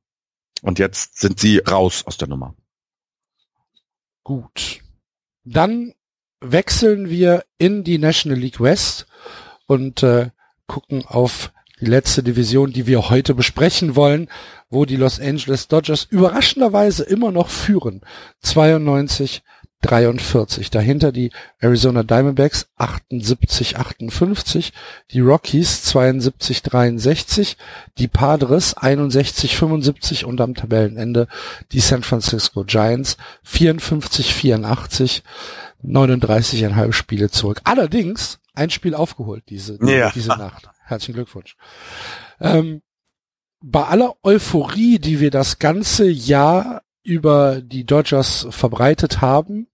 Und jetzt sind sie raus aus der Nummer. Gut. Dann wechseln wir in die National League West und äh, gucken auf die letzte Division, die wir heute besprechen wollen, wo die Los Angeles Dodgers überraschenderweise immer noch führen. 92 43. Dahinter die Arizona Diamondbacks 78, 58, die Rockies 72, 63, die Padres 61, 75 und am Tabellenende die San Francisco Giants 54, 84, 39,5 Spiele zurück. Allerdings ein Spiel aufgeholt diese, ja. diese Nacht. Herzlichen Glückwunsch. Ähm, bei aller Euphorie, die wir das ganze Jahr über die Dodgers verbreitet haben,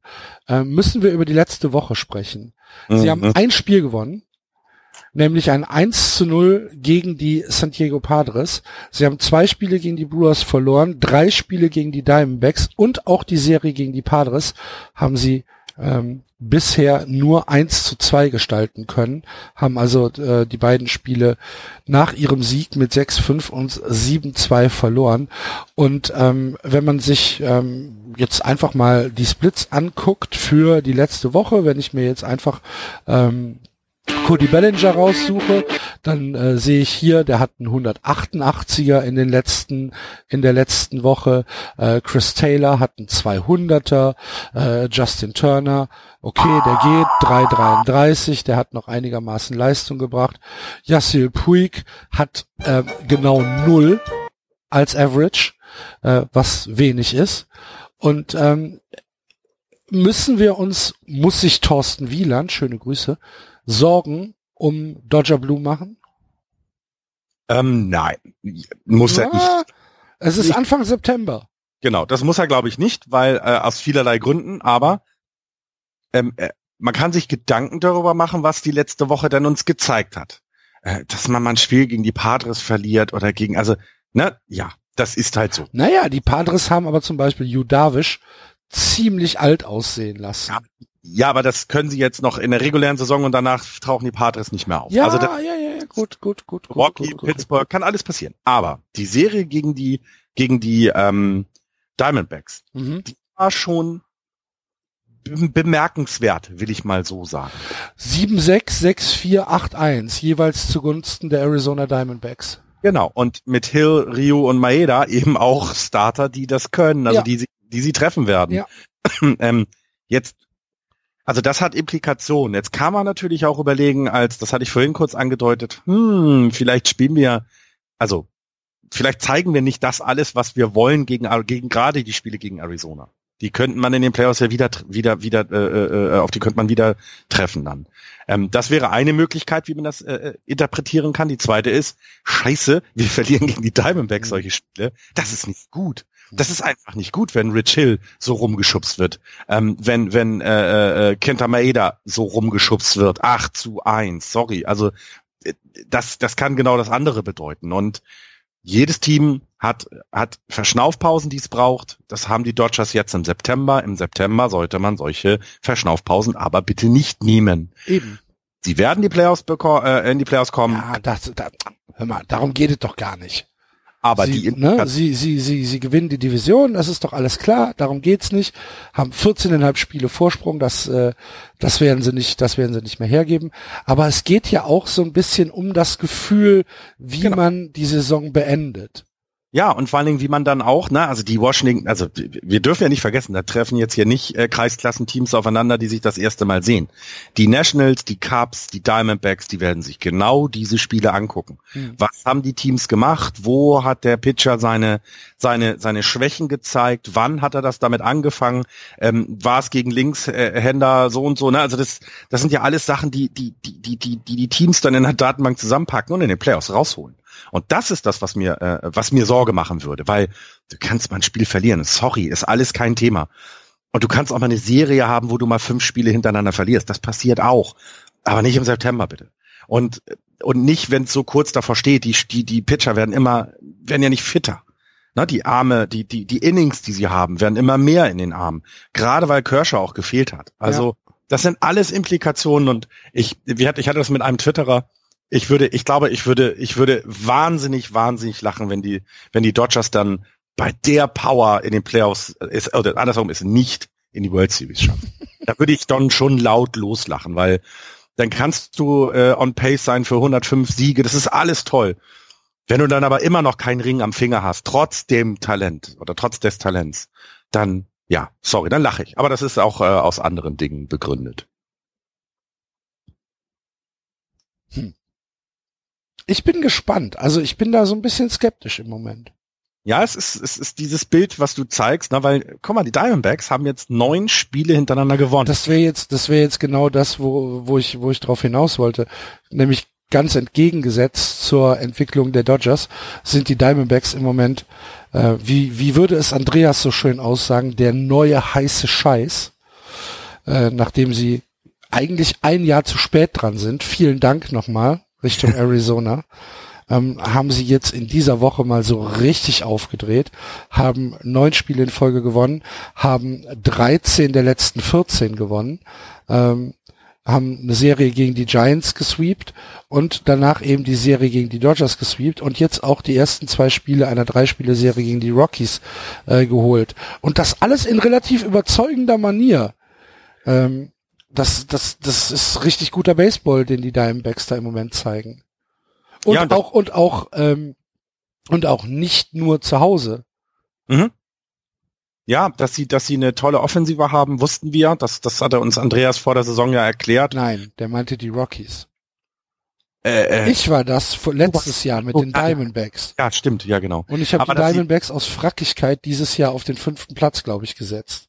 äh, müssen wir über die letzte Woche sprechen. Sie mhm. haben ein Spiel gewonnen, nämlich ein 1 zu 0 gegen die San Diego Padres. Sie haben zwei Spiele gegen die Brewers verloren, drei Spiele gegen die Diamondbacks und auch die Serie gegen die Padres haben sie ähm, bisher nur 1 zu 2 gestalten können, haben also äh, die beiden Spiele nach ihrem Sieg mit 6-5 und 7-2 verloren. Und ähm, wenn man sich ähm, jetzt einfach mal die Splits anguckt für die letzte Woche, wenn ich mir jetzt einfach ähm, Cody Bellinger raussuche, dann äh, sehe ich hier, der hat einen 188er in den letzten in der letzten Woche. Äh, Chris Taylor hat einen 200er. Äh, Justin Turner, okay, der geht 333, der hat noch einigermaßen Leistung gebracht. Yassil Puig hat äh, genau null als Average, äh, was wenig ist. Und ähm, müssen wir uns, muss sich Thorsten Wieland, schöne Grüße, Sorgen um Dodger Blue machen? Ähm, nein, muss ja, er nicht. Es ist Anfang September. Genau, das muss er glaube ich nicht, weil äh, aus vielerlei Gründen, aber ähm, äh, man kann sich Gedanken darüber machen, was die letzte Woche denn uns gezeigt hat. Äh, dass man mal ein Spiel gegen die Padres verliert oder gegen, also, ne, ja, das ist halt so. Naja, die Padres haben aber zum Beispiel Judavish ziemlich alt aussehen lassen. Ja, ja, aber das können sie jetzt noch in der regulären Saison und danach tauchen die Padres nicht mehr auf. Ja, also ja, ja, ja, gut, gut, gut. Rocky, gut, gut, Pittsburgh, kann alles passieren. Aber die Serie gegen die, gegen die ähm, Diamondbacks, mhm. die war schon bemerkenswert, will ich mal so sagen. 7-6, 6-4, 8-1, jeweils zugunsten der Arizona Diamondbacks. Genau, und mit Hill, Ryu und Maeda eben auch Starter, die das können, also ja. die, die sie treffen werden. Ja. ähm, jetzt also das hat Implikationen. Jetzt kann man natürlich auch überlegen, als, das hatte ich vorhin kurz angedeutet, hm, vielleicht spielen wir, also vielleicht zeigen wir nicht das alles, was wir wollen gegen, gegen gerade die Spiele gegen Arizona. Die könnten man in den Playoffs ja wieder, wieder, wieder, äh, äh, äh, auf die könnte man wieder treffen dann. Ähm, das wäre eine Möglichkeit, wie man das äh, äh, interpretieren kann. Die zweite ist, scheiße, wir verlieren gegen die Diamondbacks solche Spiele. Das ist nicht gut. Das ist einfach nicht gut, wenn Rich Hill so rumgeschubst wird. Ähm, wenn wenn äh, äh, Kenta Maeda so rumgeschubst wird. 8 zu 1, sorry. Also äh, das, das kann genau das andere bedeuten. Und jedes Team hat, hat Verschnaufpausen, die es braucht. Das haben die Dodgers jetzt im September. Im September sollte man solche Verschnaufpausen aber bitte nicht nehmen. Eben. Sie werden die Playoffs äh, in die Playoffs kommen. Ja, das, das, hör mal, darum geht es doch gar nicht. Aber sie, die ne, sie, sie, sie, sie gewinnen die Division, das ist doch alles klar, darum geht's nicht. Haben 14,5 Spiele Vorsprung, das, äh, das werden sie nicht, das werden sie nicht mehr hergeben. Aber es geht ja auch so ein bisschen um das Gefühl, wie Genau. man die Saison beendet. Ja, und vor allen Dingen, wie man dann auch, ne, also die Washington, also wir dürfen ja nicht vergessen, da treffen jetzt hier nicht äh, Kreisklassenteams aufeinander, die sich das erste Mal sehen. Die Nationals, die Cubs, die Diamondbacks, die werden sich genau diese Spiele angucken. Hm. Was haben die Teams gemacht? Wo hat der Pitcher seine seine seine Schwächen gezeigt? Wann hat er das damit angefangen? Ähm, war es gegen Linkshänder so und so? Ne? Also das das sind ja alles Sachen, die die die die die die, die Teams dann in der Datenbank zusammenpacken und in den Playoffs rausholen. Und das ist das, was mir, äh, was mir Sorge machen würde, weil du kannst mal ein Spiel verlieren. Sorry, ist alles kein Thema. Und du kannst auch mal eine Serie haben, wo du mal fünf Spiele hintereinander verlierst. Das passiert auch. Aber nicht im September, bitte. Und, und nicht, wenn es so kurz davor steht, die, die, die Pitcher werden immer, werden ja nicht fitter. Na, die Arme, die, die, die Innings, die sie haben, werden immer mehr in den Armen. Gerade weil Kershaw auch gefehlt hat. Also, das sind alles Implikationen und ich, wie hatte, ich hatte das mit einem Twitterer, ich würde, ich glaube, ich würde, ich würde wahnsinnig, wahnsinnig lachen, wenn die, wenn die Dodgers dann bei der Power in den Playoffs ist, oder andersherum ist nicht in die World Series schaffen. da würde ich dann schon laut loslachen, weil dann kannst du äh, on pace sein für 105 Siege. Das ist alles toll. Wenn du dann aber immer noch keinen Ring am Finger hast, trotz dem Talent oder trotz des Talents, dann ja, sorry, dann lache ich. Aber das ist auch äh, aus anderen Dingen begründet. Ich bin gespannt. Also ich bin da so ein bisschen skeptisch im Moment. Ja, es ist, es ist dieses Bild, was du zeigst, ne, weil, guck mal, die Diamondbacks haben jetzt neun Spiele hintereinander gewonnen. Das wäre jetzt, das wäre jetzt genau das, wo, wo ich, wo ich drauf hinaus wollte. Nämlich ganz entgegengesetzt zur Entwicklung der Dodgers sind die Diamondbacks im Moment, äh, wie, wie würde es Andreas so schön aussagen, der neue heiße Scheiß, äh, nachdem sie eigentlich ein Jahr zu spät dran sind. Vielen Dank nochmal Richtung Arizona. Ähm, haben sie jetzt in dieser Woche mal so richtig aufgedreht, haben neun Spiele in Folge gewonnen, haben 13 der letzten 14 gewonnen, ähm, haben eine Serie gegen die Giants gesweept und danach eben die Serie gegen die Dodgers gesweept und jetzt auch die ersten zwei Spiele einer Dreispiele-Serie gegen die Rockies äh, geholt. Und das alles in relativ überzeugender Manier. Ähm, das, das, das ist richtig guter Baseball, den die Diamondbacks da im Moment zeigen. Und Ja, auch, und auch, ähm, und auch nicht nur zu Hause. Mhm. Ja, dass sie, dass sie eine tolle Offensive haben, wussten wir. Das, das hatte uns Andreas vor der Saison ja erklärt. Nein, der meinte die Rockies. Äh, äh, Ich war das vor, letztes Jahr mit Oh, den. Diamondbacks. ja, stimmt, ja genau. Und ich habe die Diamondbacks aus Frackigkeit dieses Jahr auf den fünften Platz, glaube ich, gesetzt.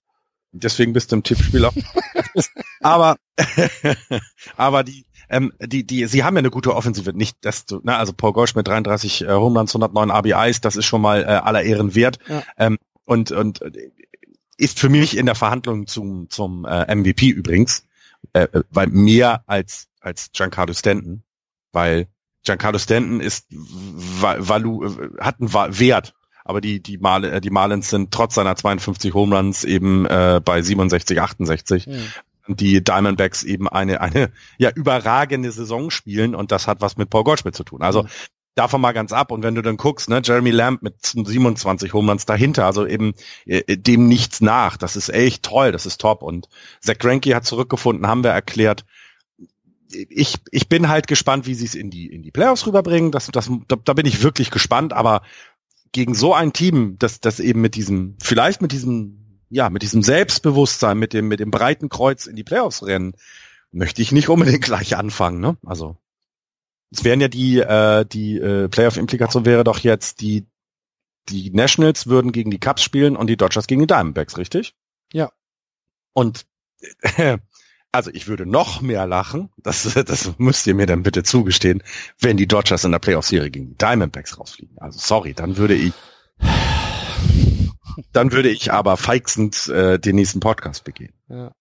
Deswegen bist du im Tippspiel auch. aber, aber die, ähm, die, die, sie haben ja eine gute Offensive. Nicht, dass du, ne, also Paul Gosch mit 33 äh, Home Runs, 109 RBIs, das ist schon mal äh, aller Ehren wert. Ja. Ähm, und, und äh, ist für mich in der Verhandlung zum, zum äh, MVP übrigens, äh, äh, weil mehr als, als Giancarlo Stanton, weil Giancarlo Stanton ist, va- valu, äh, hat einen Wert, aber die, die, Mal, die Marlins sind trotz seiner 52 Home Runs eben äh, bei 67, 68 Hm. Die Diamondbacks eben eine, eine ja überragende Saison spielen und das hat was mit Paul Goldschmidt zu tun. Also Mhm. davon mal ganz ab und wenn du dann guckst, ne, Jeremy Lamb mit 27 Home Runs dahinter, also eben äh, dem nichts nach. Das ist echt toll, das ist top und Zach Greinke hat zurückgefunden, haben wir erklärt. Ich, ich bin halt gespannt, wie sie es in die, in die Playoffs rüberbringen. Das, das, da, da bin ich wirklich gespannt, aber gegen so ein Team, das, das eben mit diesem, vielleicht mit diesem, ja, mit diesem Selbstbewusstsein, mit dem, mit dem breiten Kreuz in die Playoffs rennen, möchte ich nicht unbedingt gleich anfangen, ne? Also, es wären ja die, äh, die äh, Playoff-Implikation wäre doch jetzt, die, die Nationals würden gegen die Cubs spielen und die Dodgers gegen die Diamondbacks, richtig? Ja. Und äh, also ich würde noch mehr lachen, das, das müsst ihr mir dann bitte zugestehen, wenn die Dodgers in der Playoff-Serie gegen die Diamondbacks rausfliegen. Also sorry, dann würde ich dann würde ich aber feixend äh, den nächsten Podcast begehen. Ja.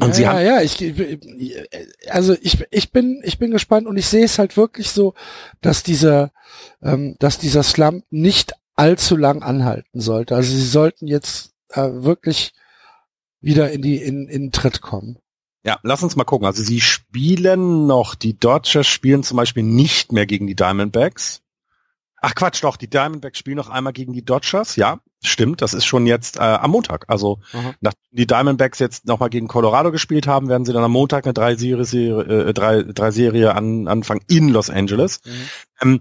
Und ja, sie ja, haben ja, ich, also ich, ich bin, ich bin gespannt und ich sehe es halt wirklich so, dass dieser, ähm, dass dieser Slump nicht allzu lang anhalten sollte. Also sie sollten jetzt äh, wirklich wieder in die, in, in den Tritt kommen. Ja, lass uns mal gucken. Also sie spielen noch, die Dodgers spielen zum Beispiel nicht mehr gegen die Diamondbacks. Ach Quatsch, doch, die Diamondbacks spielen noch einmal gegen die Dodgers. Ja, stimmt, das ist schon jetzt äh, am Montag. Also Aha. nachdem die Diamondbacks jetzt nochmal gegen Colorado gespielt haben, werden sie dann am Montag eine drei Serie, Serie, äh, drei, drei Serie an, anfangen in Los Angeles. Mhm. Ähm,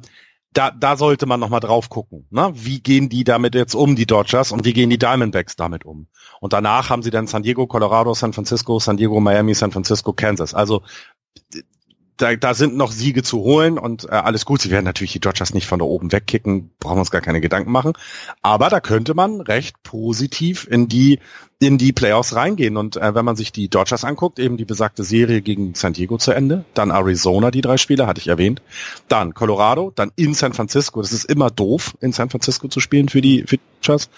da, da sollte man nochmal drauf gucken. Ne? Wie gehen die damit jetzt um, die Dodgers, und wie gehen die Diamondbacks damit um? Und danach haben sie dann San Diego, Colorado, San Francisco, San Diego, Miami, San Francisco, Kansas. Also da, da sind noch Siege zu holen und äh, alles gut. Sie werden natürlich die Dodgers nicht von da oben wegkicken, brauchen wir uns gar keine Gedanken machen. Aber da könnte man recht positiv in die in die Playoffs reingehen. Und äh, wenn man sich die Dodgers anguckt, eben die besagte Serie gegen San Diego zu Ende, dann Arizona, die drei Spiele, hatte ich erwähnt, dann Colorado, dann in San Francisco. Das ist immer doof, in San Francisco zu spielen für die, für die Dodgers.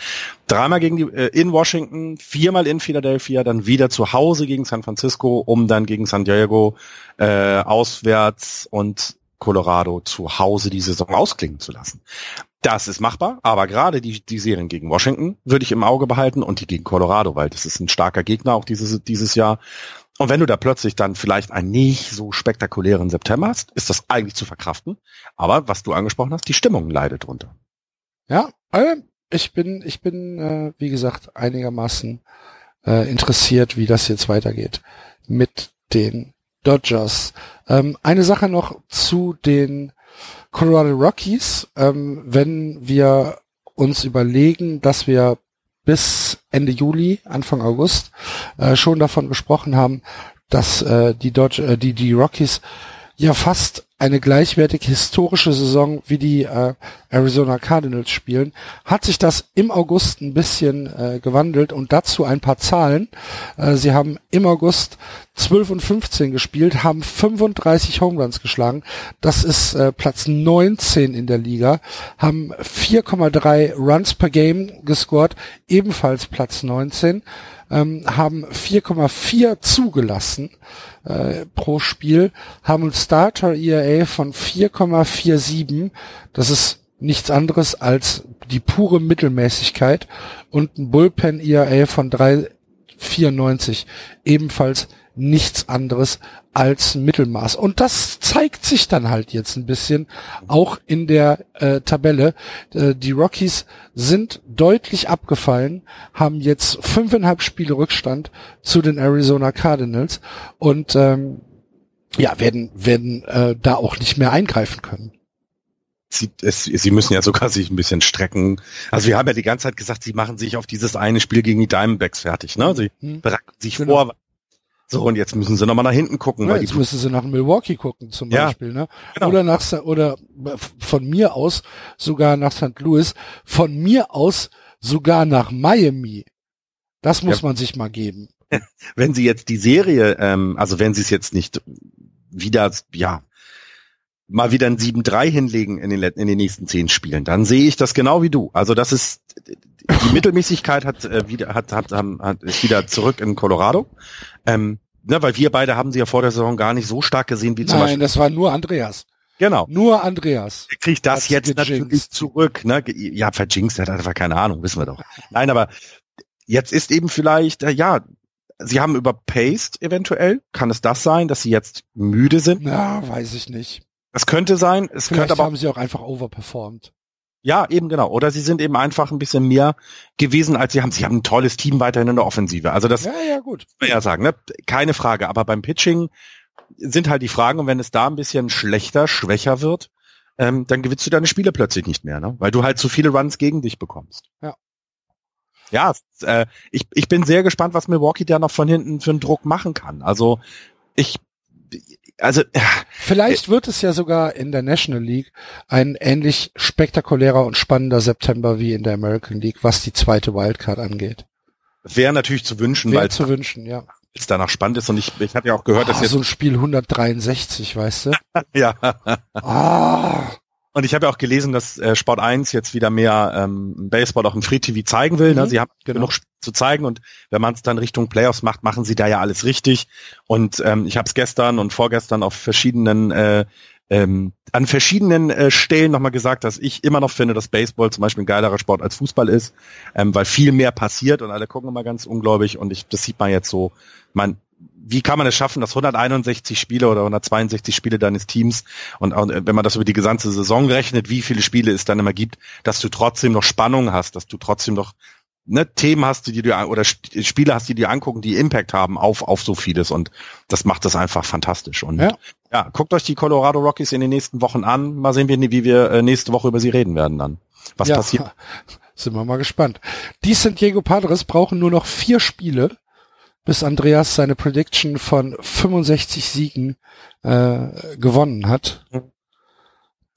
Dreimal gegen die äh, in Washington, viermal in Philadelphia, dann wieder zu Hause gegen San Francisco, um dann gegen San Diego äh, auswärts und Colorado zu Hause die Saison ausklingen zu lassen. Das ist machbar, aber gerade die, die Serien gegen Washington würde ich im Auge behalten und die gegen Colorado, weil das ist ein starker Gegner auch dieses, dieses Jahr. Und wenn du da plötzlich dann vielleicht einen nicht so spektakulären September hast, ist das eigentlich zu verkraften. Aber was du angesprochen hast, die Stimmung leidet drunter. Ja, äh, ich bin, ich bin, äh, wie gesagt, einigermaßen äh, interessiert, wie das jetzt weitergeht mit den Dodgers. Ähm, eine Sache noch zu den Colorado Rockies. Ähm, wenn wir uns überlegen, dass wir bis Ende Juli, Anfang August äh, schon davon gesprochen haben, dass äh, die, Dodge, äh, die, die Rockies ja fast eine gleichwertig historische Saison wie die äh, Arizona Cardinals spielen, hat sich das im August ein bisschen äh, gewandelt und dazu ein paar Zahlen. Äh, sie haben im August 12 und 15 gespielt, haben 35 Home Runs geschlagen. Das ist äh, Platz 19 in der Liga, haben 4,3 Runs per Game gescored, ebenfalls Platz 19 ähm, haben 4,4 zugelassen äh, pro Spiel, haben ein Starter ERA von 4,47. Das ist nichts anderes als die pure Mittelmäßigkeit und ein Bullpen ERA von 3,94. Ebenfalls nichts anderes als Mittelmaß. Und das zeigt sich dann halt jetzt ein bisschen auch in der äh, Tabelle. Äh, die Rockies sind deutlich abgefallen, haben jetzt fünfeinhalb Spiele Rückstand zu den Arizona Cardinals und ähm, ja, werden, werden äh, da auch nicht mehr eingreifen können. Sie, es, sie müssen ja sogar sich ein bisschen strecken. Also wir haben ja die ganze Zeit gesagt, sie machen sich auf dieses eine Spiel gegen die Diamondbacks fertig. Ne? Sie Hm. bereiten sich Genau. vor. So, und jetzt müssen sie nochmal nach hinten gucken. Ja, jetzt müssen sie nach Milwaukee gucken zum Ja, Beispiel, ne? genau. Oder nach oder von mir aus sogar nach St. Louis, von mir aus sogar nach Miami. Das muss man sich mal geben. wenn sie jetzt die Serie, ähm, also wenn sie es jetzt nicht wieder, ja, mal wieder ein 7-3 hinlegen in den, in den nächsten zehn Spielen, dann sehe ich das genau wie du. Also das ist, die Mittelmäßigkeit hat äh, wieder, hat, hat, hat, ist wieder zurück in Colorado. Ähm, ne, weil wir beide haben sie ja vor der Saison gar nicht so stark gesehen wie zum Nein, Beispiel. das war nur Andreas. Genau. Nur Andreas. kriegt das jetzt natürlich zurück. Ne? Ja, verjinxt, er hat einfach keine Ahnung, wissen wir doch. Nein, aber jetzt ist eben vielleicht, äh, ja, sie haben überpaced eventuell. Kann es das sein, dass sie jetzt müde sind? Na, weiß ich nicht. Es könnte sein, es Vielleicht könnte aber, haben sie auch einfach overperformed. ja, eben genau. Oder sie sind eben einfach ein bisschen mehr gewesen, als sie haben. Sie haben ein tolles Team weiterhin in der Offensive. Also das Ja, ja, gut. muss man ja sagen, ne? Keine Frage. Aber beim Pitching sind halt die Fragen, und wenn es da ein bisschen schlechter, schwächer wird, ähm, dann gewinnst du deine Spiele plötzlich nicht mehr, ne? Weil du halt zu viele Runs gegen dich bekommst. Ja. Ja, äh, ich, ich bin sehr gespannt, was Milwaukee da noch von hinten für einen Druck machen kann. Also ich also vielleicht wird es ja sogar in der National League ein ähnlich spektakulärer und spannender September wie in der American League, was die zweite Wildcard angeht. Wäre natürlich zu wünschen, Wäre weil zu wünschen, ja. es danach spannend ist und ich, ich hatte ja auch gehört, Ah, dass jetzt so ein Spiel 163, weißt du? ja Ah, und ich habe ja auch gelesen, dass äh, Sport 1 jetzt wieder mehr ähm, Baseball auch im Free TV zeigen will. Ne? Mhm, Sie haben genau. genug zu zeigen und wenn man es dann Richtung Playoffs macht, machen sie da ja alles richtig. Und ähm, ich habe es gestern und vorgestern auf verschiedenen äh, ähm, an verschiedenen äh, Stellen nochmal gesagt, dass ich immer noch finde, dass Baseball zum Beispiel ein geilerer Sport als Fußball ist, ähm, weil viel mehr passiert und alle gucken immer ganz ungläubig und ich, das sieht man jetzt so. Man, wie kann man es schaffen, dass 161 Spiele oder 162 Spiele deines Teams und auch, äh, wenn man das über die gesamte Saison rechnet, wie viele Spiele es dann immer gibt, dass du trotzdem noch Spannung hast, dass du trotzdem noch ne, Themen hast, die du oder Sp- Spiele hast, die dir angucken, die Impact haben auf auf so vieles und das macht das einfach fantastisch und Ja. ja, guckt euch die Colorado Rockies in den nächsten Wochen an. Mal sehen, wie, wie wir äh, nächste Woche über sie reden werden dann. Was ja, passiert? Sind wir mal gespannt. Die San Diego Padres brauchen nur noch vier Spiele, bis Andreas seine Prediction von 65 Siegen äh, gewonnen hat.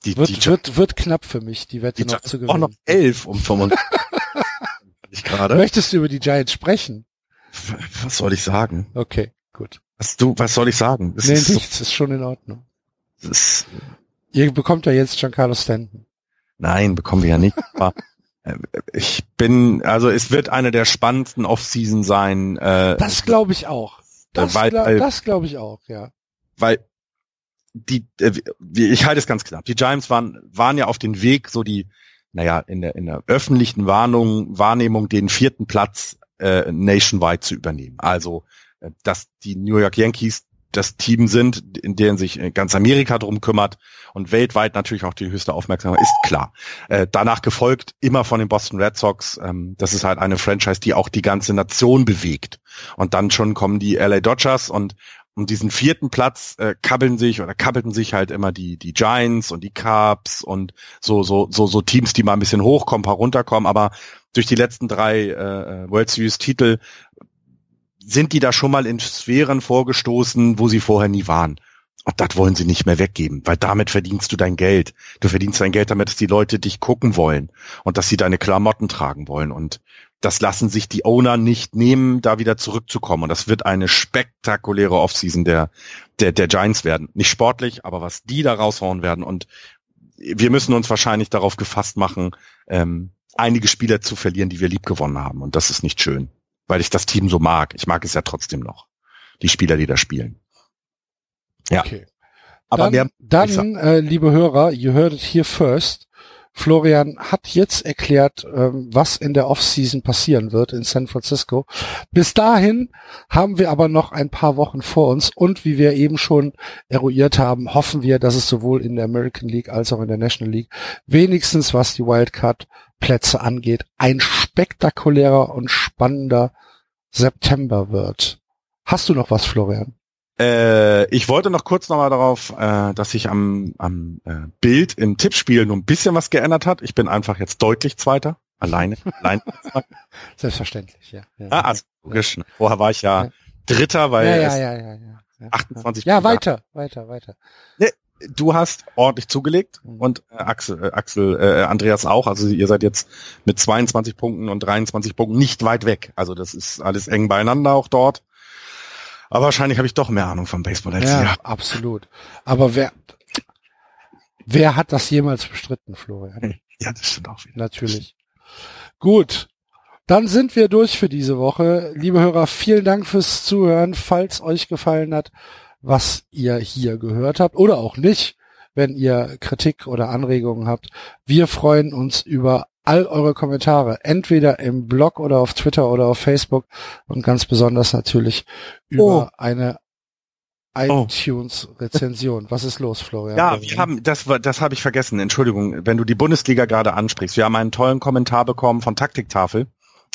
Die, Wird, die, wird, wird knapp für mich, die Wette die noch zu auch noch gewinnen. elf um 25. ich gerade. Möchtest du über die Giants sprechen? Was soll ich sagen? Okay, gut. Was, du, was soll ich sagen? Das nee, ist, so, nichts, ist schon in Ordnung. ist, Ihr bekommt ja jetzt Giancarlo Stanton. nein, bekommen wir ja nicht. Äh, ich bin, also es wird eine der spannendsten Offseason sein, äh, Das glaube ich auch. Das, weil- gla- glaube ich auch, ja. weil die, äh, ich halte es ganz knapp. Die Giants waren, waren ja auf den Weg, so die, naja, in der, in der öffentlichen Warnung, Wahrnehmung den vierten Platz äh, nationwide zu übernehmen. Also, äh, dass die New York Yankees das Team sind, in deren sich äh, ganz Amerika drum kümmert und weltweit natürlich auch die höchste Aufmerksamkeit ist klar. Äh, danach gefolgt immer von den Boston Red Sox. Ähm, das ist halt eine Franchise, die auch die ganze Nation bewegt. Und dann schon kommen die LA Dodgers und um diesen vierten Platz äh, kabbeln sich oder kabbelten sich halt immer die die Giants und die Cubs und so so so so Teams, die mal ein bisschen hochkommen, paar runterkommen, aber durch die letzten drei äh, World Series Titel sind die da schon mal in Sphären vorgestoßen, wo sie vorher nie waren. Und das wollen sie nicht mehr weggeben, weil damit verdienst du dein Geld. Du verdienst dein Geld damit, dass die Leute dich gucken wollen und dass sie deine Klamotten tragen wollen. Und das lassen sich die Owner nicht nehmen, da wieder zurückzukommen. Und das wird eine spektakuläre Offseason der, der, der Giants werden. Nicht sportlich, aber was die da raushauen werden. Und wir müssen uns wahrscheinlich darauf gefasst machen, ähm, einige Spieler zu verlieren, die wir lieb gewonnen haben. Und das ist nicht schön, weil ich das Team so mag. Ich mag es ja trotzdem noch. Die Spieler, die da spielen. Ja. Okay. Aber dann, dann äh, liebe Hörer, you heard it here first. Florian hat jetzt erklärt, ähm, was in der Offseason passieren wird in San Francisco. Bis dahin haben wir aber noch ein paar Wochen vor uns und wie wir eben schon eruiert haben, hoffen wir, dass es sowohl in der American League als auch in der National League wenigstens was die Wildcard-Plätze angeht, ein spektakulärer und spannender September wird. Hast du noch was, Florian? Äh, ich wollte noch kurz nochmal darauf, äh, dass sich am, am äh, Bild im Tippspiel nur ein bisschen was geändert hat. Ich bin einfach jetzt deutlich Zweiter. Alleine. Allein. Selbstverständlich, ja. ja. ah, also, logisch. Vorher war ich ja, Ja. Dritter, weil ja, ja, ja, ja, ja, ja. 28 Ja, weiter, weiter, weiter. Du hast ordentlich zugelegt Mhm. und äh, Axel, äh, Axel äh, Andreas auch. Also ihr seid jetzt mit 22 Punkten und 23 Punkten nicht weit weg. Also das ist alles eng beieinander auch dort. Aber wahrscheinlich habe ich doch mehr Ahnung vom Baseball als Ja, ihr. absolut. Aber wer, wer hat das jemals bestritten, Florian? Ja, das stimmt auch wieder. Natürlich. Gut. Dann sind wir durch für diese Woche. Liebe Hörer, vielen Dank fürs Zuhören. Falls euch gefallen hat, was ihr hier gehört habt oder auch nicht, wenn ihr Kritik oder Anregungen habt. Wir freuen uns über all eure Kommentare, entweder im Blog oder auf Twitter oder auf Facebook und ganz besonders natürlich über eine Oh. iTunes-Rezension. Was ist los, Florian? Ja, wir haben, das das habe ich vergessen. Entschuldigung, wenn du die Bundesliga gerade ansprichst. Wir haben einen tollen Kommentar bekommen von Taktiktafel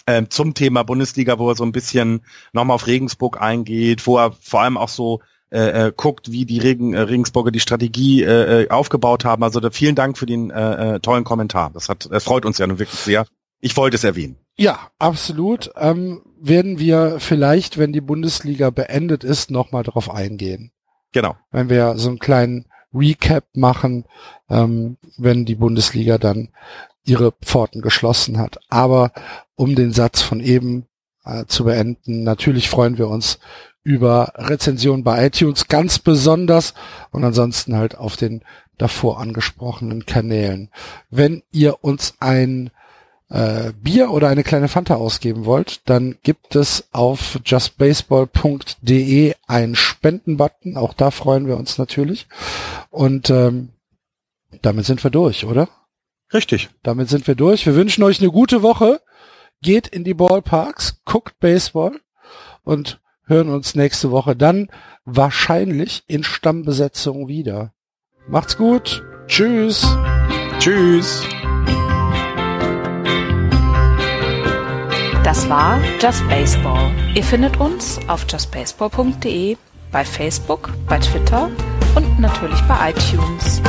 ähm, zum Thema Bundesliga, wo er so ein bisschen nochmal auf Regensburg eingeht, wo er vor allem auch so äh, äh, guckt, wie die Regen, äh, Regensburger die Strategie äh, äh, aufgebaut haben. Also da, vielen Dank für den äh, äh, tollen Kommentar. Das hat, das freut uns ja nun wirklich sehr. Ich wollte es erwähnen. Ja, absolut. Ähm, werden wir vielleicht, wenn die Bundesliga beendet ist, nochmal drauf eingehen. Genau. Wenn wir so einen kleinen Recap machen, ähm, wenn die Bundesliga dann ihre Pforten geschlossen hat. Aber um den Satz von eben äh, zu beenden, natürlich freuen wir uns über Rezensionen bei iTunes ganz besonders und ansonsten halt auf den davor angesprochenen Kanälen. Wenn ihr uns ein äh, Bier oder eine kleine Fanta ausgeben wollt, dann gibt es auf justbaseball.de einen Spendenbutton. Auch da freuen wir uns natürlich. Und ähm, damit sind wir durch, oder? Richtig. Damit sind wir durch. Wir wünschen euch eine gute Woche. Geht in die Ballparks, guckt Baseball und hören uns nächste Woche dann wahrscheinlich in Stammbesetzung wieder. Macht's gut. Tschüss. Tschüss. Das war Just Baseball. Ihr findet uns auf justbaseball.de, bei Facebook, bei Twitter und natürlich bei iTunes.